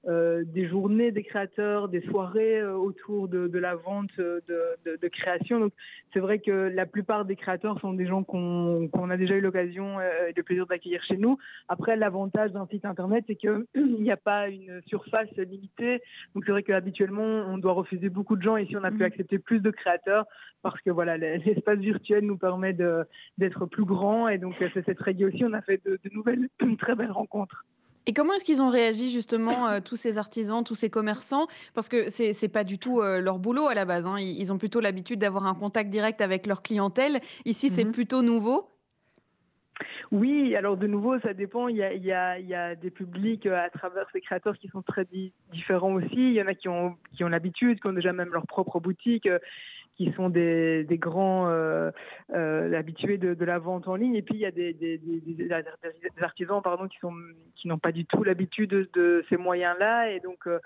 [SPEAKER 12] euh, euh, des journées des créateurs, des soirées euh, autour de, de, la vente de, de, de création. Donc, c'est vrai que la plupart des créateurs sont des gens qu'on qu a déjà eu l'occasion et le plaisir d'accueillir chez nous. Après, l'avantage d'un site internet, c'est qu'il n'y a pas une surface limitée. Donc, c'est vrai qu'habituellement, on doit refuser beaucoup de gens. Ici, on a pu accepter plus de créateurs parce que voilà, l'espace virtuel nous permet d'être plus grand. Et donc, c'est cette règle aussi. On a fait de, de nouvelles, très belles rencontres.
[SPEAKER 1] Et comment est-ce qu'ils ont réagi justement euh, tous ces artisans, tous ces commerçants? Parce que c'est n'est pas du tout euh, leur boulot à la base. Hein. Ils, ils, ont plutôt l'habitude d'avoir un contact direct avec leur clientèle. Ici, c'est mm -hmm. plutôt nouveau?
[SPEAKER 12] Oui, alors de nouveau, ça dépend. Il y a, il y a, il y a des publics à travers ces créateurs qui sont très di différents aussi. Il y en a qui ont, qui ont l'habitude, qui ont déjà même leur propre boutique qui sont des, grands euh, euh, habitués de, la vente en ligne. Et puis il y a des, artisans pardon, qui sont qui n'ont pas du tout l'habitude de, de, ces moyens-là. Et donc euh,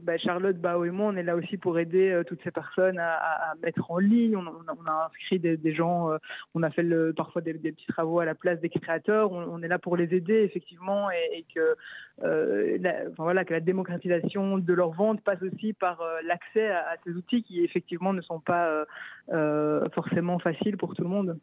[SPEAKER 12] bah, Charlotte, Bao et moi, on est là aussi pour aider euh, toutes ces personnes à, à, mettre en ligne. On, a, inscrit des, gens, euh, on a fait parfois des, petits travaux à la place des créateurs. On, est là pour les aider effectivement et, que, euh, la, voilà, que la démocratisation de leur vente passe aussi par l'accès à, à, ces outils qui effectivement ne sont pas forcément faciles pour tout le monde.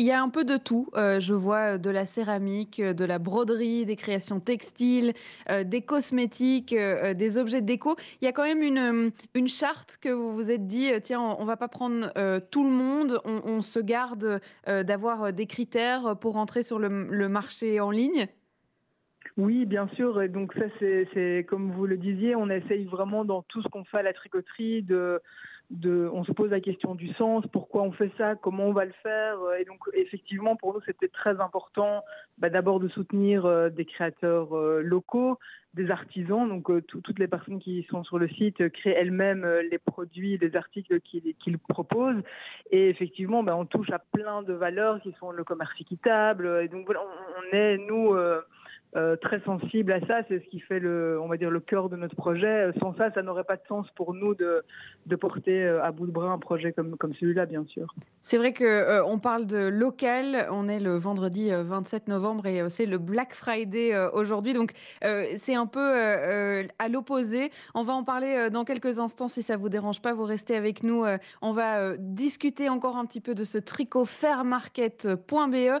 [SPEAKER 1] Il y a un peu de tout. Euh, je vois de la céramique, de la broderie, des créations textiles, euh, des cosmétiques, euh, des objets déco. Il y a quand même une, charte que vous vous êtes dit, tiens, on ne va pas prendre tout le monde, on, on se garde d'avoir des critères pour entrer sur le, le, marché en ligne?
[SPEAKER 12] Oui, bien sûr. Et donc ça, c'est comme vous le disiez, on essaye vraiment dans tout ce qu'on fait à la tricoterie de on se pose la question du sens, pourquoi on fait ça, comment on va le faire. Et donc, effectivement, pour nous, c'était très important bah, d'abord de soutenir euh, des créateurs euh, locaux, des artisans. Donc, euh, toutes les personnes qui sont sur le site créent elles-mêmes les produits, les articles qu'ils qu proposent. Et effectivement, bah, on touche à plein de valeurs qui sont le commerce équitable. Et donc, voilà, on est, nous, euh, très sensible à ça. C'est ce qui fait le, on va dire, le cœur de notre projet. Sans ça, ça n'aurait pas de sens pour nous de, porter à bout de bras un projet comme, comme celui-là, bien sûr.
[SPEAKER 1] C'est vrai que euh, on parle de local. On est le vendredi 27 novembre et euh, c'est le Black Friday euh, aujourd'hui. Donc c'est un peu à l'opposé. On va en parler dans quelques instants si ça vous dérange pas. Vous restez avec nous. on va discuter encore un petit peu de ce tricot fairmarket.be.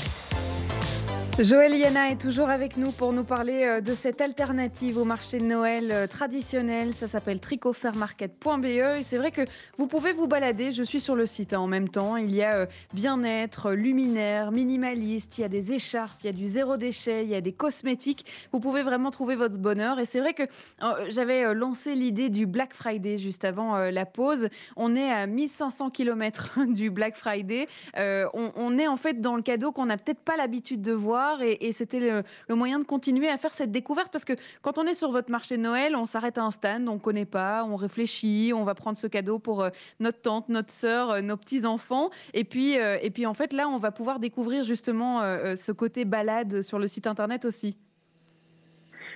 [SPEAKER 1] Joël Yana est toujours avec nous pour nous parler de cette alternative au marché de Noël traditionnel. Ça s'appelle tricofairmarket.be et c'est vrai que vous pouvez vous balader. Je suis sur le site hein, en même temps. Il y a bien-être, luminaire, minimaliste, il y a des écharpes, il y a du zéro déchet, il y a des cosmétiques. Vous pouvez vraiment trouver votre bonheur. Et c'est vrai que euh, j'avais lancé l'idée du Black Friday juste avant euh, la pause. On est à 1500 km du Black Friday. Euh, on est en fait dans le cadeau qu'on n'a peut-être pas l'habitude de voir et, c'était le, moyen de continuer à faire cette découverte parce que quand on est sur votre marché de Noël, on s'arrête à un stand, on ne connaît pas, on réfléchit, on va prendre ce cadeau pour euh, notre tante, notre sœur, euh, nos petits-enfants. Et, puis, euh, et puis en fait, là, on va pouvoir découvrir justement ce côté balade sur le site internet aussi.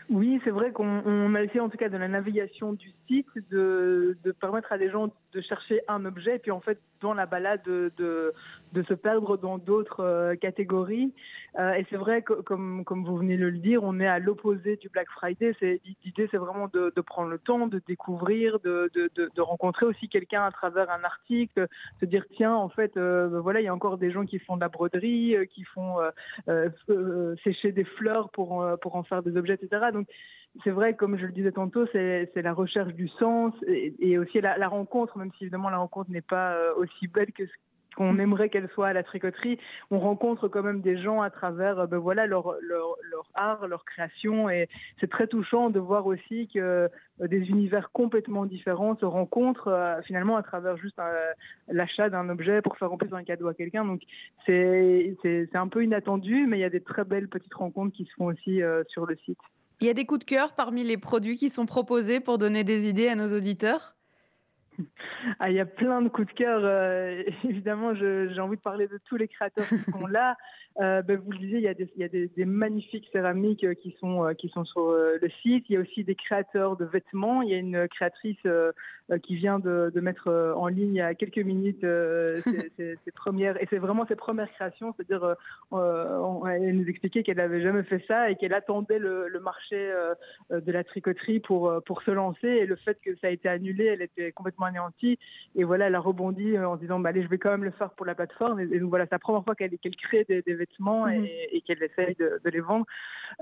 [SPEAKER 12] Oui, c'est vrai qu'on a essayé en tout cas de la navigation du de, permettre à des gens de chercher un objet et puis en fait dans la balade de, de, se perdre dans d'autres euh, catégories. Euh, et c'est vrai que comme, comme vous venez de le dire, on est à l'opposé du Black Friday. L'idée c'est vraiment de, prendre le temps, de découvrir, de, de rencontrer aussi quelqu'un à travers un article, se dire tiens en fait euh, voilà il y a encore des gens qui font de la broderie, qui font sécher des fleurs pour, pour en faire des objets, etc. Donc c'est vrai, comme je le disais tantôt, c'est la recherche du sens et, aussi la, rencontre, même si évidemment la rencontre n'est pas euh, aussi belle que ce qu'on aimerait qu'elle soit à la tricoterie. On rencontre quand même des gens à travers euh, ben voilà, leur, leur, leur, art, leur création. Et c'est très touchant de voir aussi que euh, des univers complètement différents se rencontrent finalement à travers juste l'achat d'un objet pour faire en plus un cadeau à quelqu'un. Donc c'est un peu inattendu, mais il y a des très belles petites rencontres qui se font aussi sur le site.
[SPEAKER 1] Il y a des coups de cœur parmi les produits qui sont proposés pour donner des idées à nos auditeurs?
[SPEAKER 12] Ah, il y a plein de coups de cœur. Euh, évidemment, j'ai envie de parler de tous les créateurs qui sont là. Euh, ben, vous le disiez, il y a des, il y a des, des magnifiques céramiques euh, qui sont, euh, qui sont sur le site. Il y a aussi des créateurs de vêtements. Il y a une créatrice qui vient de, de mettre en ligne il y a quelques minutes ses, ses, ses, premières, et c'est vraiment ses premières créations. C'est-à-dire, elle nous expliquait qu'elle n'avait jamais fait ça et qu'elle attendait le, le marché de la tricoterie pour, pour se lancer. Et le fait que ça a été annulé, elle était complètement anéantie. Et voilà, elle a rebondi en se disant, bah, allez, je vais quand même le faire pour la plateforme. Et, donc voilà, c'est la première fois qu'elle qu crée des, des vêtements et, mhm. et qu'elle essaye de, de, les vendre.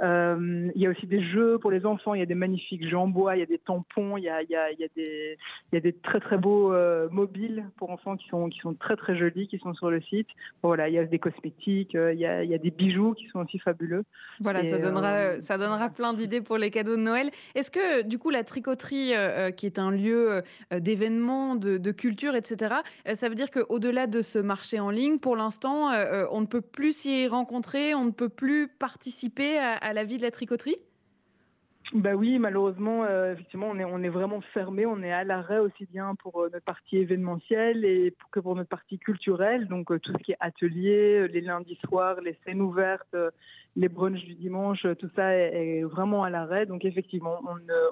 [SPEAKER 12] Euh, il y a aussi des jeux pour les enfants, il y a des magnifiques jeux en bois, il y a des tampons, il y a, il y a, il y a, des, il y a des très très beaux euh, mobiles pour enfants qui sont, qui sont très très jolis, qui sont sur le site. Voilà, il y a des cosmétiques, euh, il y a, il y a des bijoux qui sont aussi fabuleux.
[SPEAKER 1] Voilà, et ça donnera, ça donnera plein d'idées pour les cadeaux de Noël. Est-ce que du coup la tricoterie, qui est un lieu d'événements, de, de, culture, etc., ça veut dire qu'au-delà de ce marché en ligne, pour l'instant, on ne peut plus s'y rencontrer, on ne peut plus participer à, la vie de la tricoterie?
[SPEAKER 12] Bah oui, malheureusement, euh, effectivement, on est, est vraiment fermé, on est à l'arrêt aussi bien pour euh, notre partie événementielle et pour, que pour notre partie culturelle. Donc euh, tout ce qui est atelier, les lundis soirs, les scènes ouvertes, les brunchs du dimanche, tout ça est, vraiment à l'arrêt. Donc effectivement,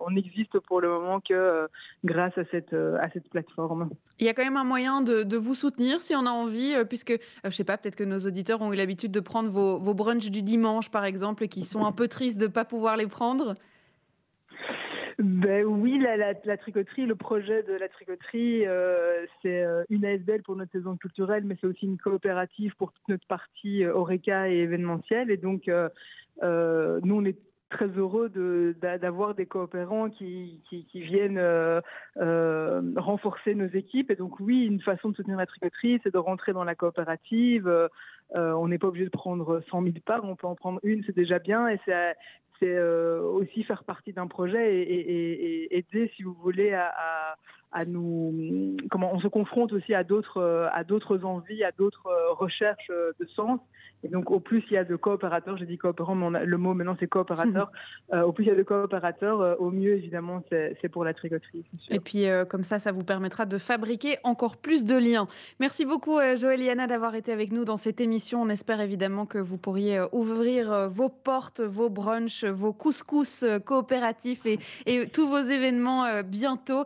[SPEAKER 12] on n'existe pour le moment que grâce à cette, à cette plateforme.
[SPEAKER 1] Il y a quand même un moyen de, de vous soutenir si on a envie, puisque je sais pas, peut-être que nos auditeurs ont eu l'habitude de prendre vos, vos brunchs du dimanche, par exemple, et qui sont un peu tristes de ne pas pouvoir les prendre.
[SPEAKER 12] Ben oui, la, tricoterie, le projet de la tricoterie, euh, c'est euh, une ASBL pour notre saison culturelle, mais c'est aussi une coopérative pour toute notre partie euh, Oreca et événementielle. Et donc, euh, nous, on est très heureux d'avoir de, des coopérants qui, viennent renforcer nos équipes. Et donc oui, une façon de soutenir la tricoterie, c'est de rentrer dans la coopérative. On n'est pas obligé de prendre 100 000 parts, on peut en prendre une, c'est déjà bien. Et c'est euh, aussi faire partie d'un projet et, aider, si vous voulez, à, à, nous. Comment on se confronte aussi à d'autres, à d'autres envies, à d'autres recherches de sens. Et donc, au plus il y a de coopérateurs, j'ai dit coopérants, mais a, le mot maintenant c'est coopérateur. Mmh. Euh, au plus il y a de coopérateurs, euh, au mieux évidemment c'est pour la tricoterie.
[SPEAKER 1] Et puis euh, comme ça, ça vous permettra de fabriquer encore plus de liens. Merci beaucoup Joël Yana d'avoir été avec nous dans cette émission. On espère évidemment que vous pourriez ouvrir vos portes, vos brunchs, vos couscous coopératifs et, et tous vos événements bientôt.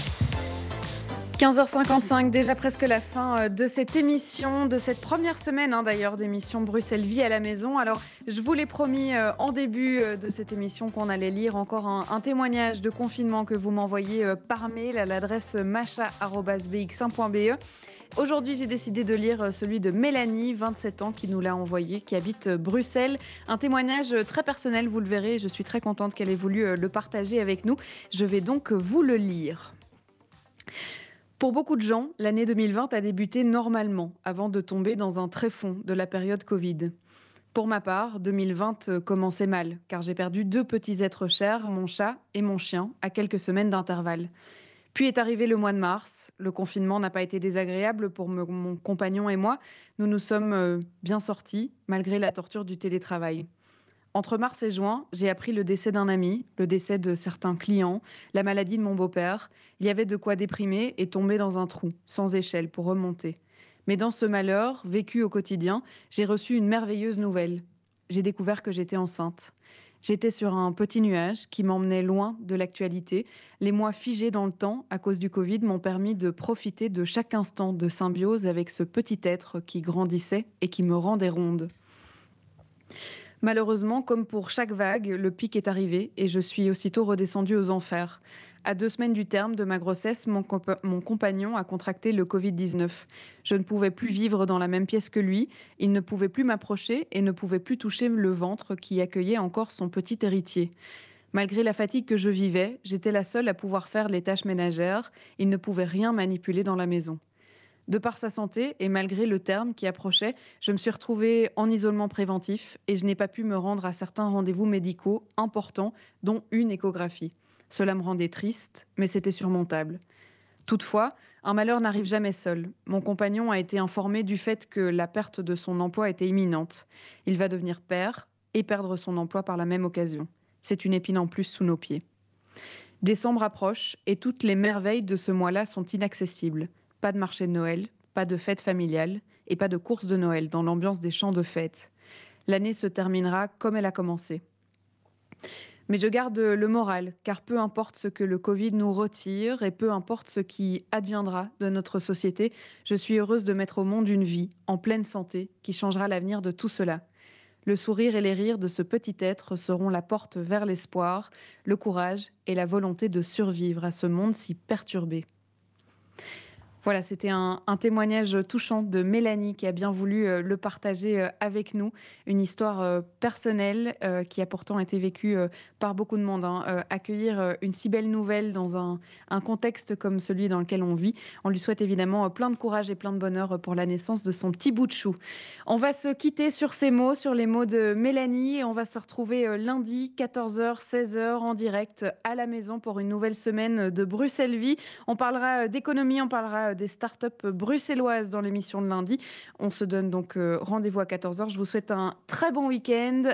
[SPEAKER 1] 15h55, déjà presque la fin euh, de cette émission, de cette première semaine hein, d'ailleurs d'émission Bruxelles Vie à la maison. Alors, je vous l'ai promis euh, en début euh, de cette émission qu'on allait lire encore un, témoignage de confinement que vous m'envoyez par mail à l'adresse macha.bx1.be. Aujourd'hui, j'ai décidé de lire celui de Mélanie, 27 ans, qui nous l'a envoyé, qui habite Bruxelles. Un témoignage très personnel, vous le verrez. Je suis très contente qu'elle ait voulu le partager avec nous. Je vais donc vous le lire. Pour beaucoup de gens, l'année 2020 a débuté normalement avant de tomber dans un tréfonds de la période Covid. Pour ma part, 2020 commençait mal, car j'ai perdu deux petits êtres chers, mon chat et mon chien, à quelques semaines d'intervalle. Puis est arrivé le mois de mars. Le confinement n'a pas été désagréable pour mon compagnon et moi. Nous nous sommes euh, bien sortis, malgré la torture du télétravail. Entre mars et juin, j'ai appris le décès d'un ami, le décès de certains clients, la maladie de mon beau-père. Il y avait de quoi déprimer et tomber dans un trou, sans échelle, pour remonter. Mais dans ce malheur, vécu au quotidien, j'ai reçu une merveilleuse nouvelle. J'ai découvert que j'étais enceinte. J'étais sur un petit nuage qui m'emmenait loin de l'actualité. Les mois figés dans le temps à cause du Covid m'ont permis de profiter de chaque instant de symbiose avec ce petit être qui grandissait et qui me rendait ronde. Malheureusement, comme pour chaque vague, le pic est arrivé et je suis aussitôt redescendue aux enfers. À deux semaines du terme de ma grossesse, mon, compagnon a contracté le Covid-19. Je ne pouvais plus vivre dans la même pièce que lui, il ne pouvait plus m'approcher et ne pouvait plus toucher le ventre qui accueillait encore son petit héritier. Malgré la fatigue que je vivais, j'étais la seule à pouvoir faire les tâches ménagères, il ne pouvait rien manipuler dans la maison. De par sa santé et malgré le terme qui approchait, je me suis retrouvée en isolement préventif et je n'ai pas pu me rendre à certains rendez-vous médicaux importants, dont une échographie. Cela me rendait triste, mais c'était surmontable. Toutefois, un malheur n'arrive jamais seul. Mon compagnon a été informé du fait que la perte de son emploi était imminente. Il va devenir père et perdre son emploi par la même occasion. C'est une épine en plus sous nos pieds. Décembre approche et toutes les merveilles de ce mois-là sont inaccessibles. Pas de marché de Noël, pas de fête familiale et pas de course de Noël dans l'ambiance des champs de fête. L'année se terminera comme elle a commencé. Mais je garde le moral, car peu importe ce que le Covid nous retire et peu importe ce qui adviendra de notre société, je suis heureuse de mettre au monde une vie en pleine santé qui changera l'avenir de tout cela. Le sourire et les rires de ce petit être seront la porte vers l'espoir, le courage et la volonté de survivre à ce monde si perturbé. Voilà, c'était un, témoignage touchant de Mélanie qui a bien voulu euh, le partager euh, avec nous. Une histoire euh, personnelle qui a pourtant été vécue par beaucoup de monde. Hein. accueillir une si belle nouvelle dans un, contexte comme celui dans lequel on vit, on lui souhaite évidemment plein de courage et plein de bonheur pour la naissance de son petit bout de chou. On va se quitter sur ces mots, sur les mots de Mélanie, et on va se retrouver lundi 14h, 16h en direct à la maison pour une nouvelle semaine de Bruxelles Vie. On parlera d'économie, on parlera des startups bruxelloises dans l'émission de lundi. On se donne donc euh, rendez-vous à 14h. Je vous souhaite un très bon week-end.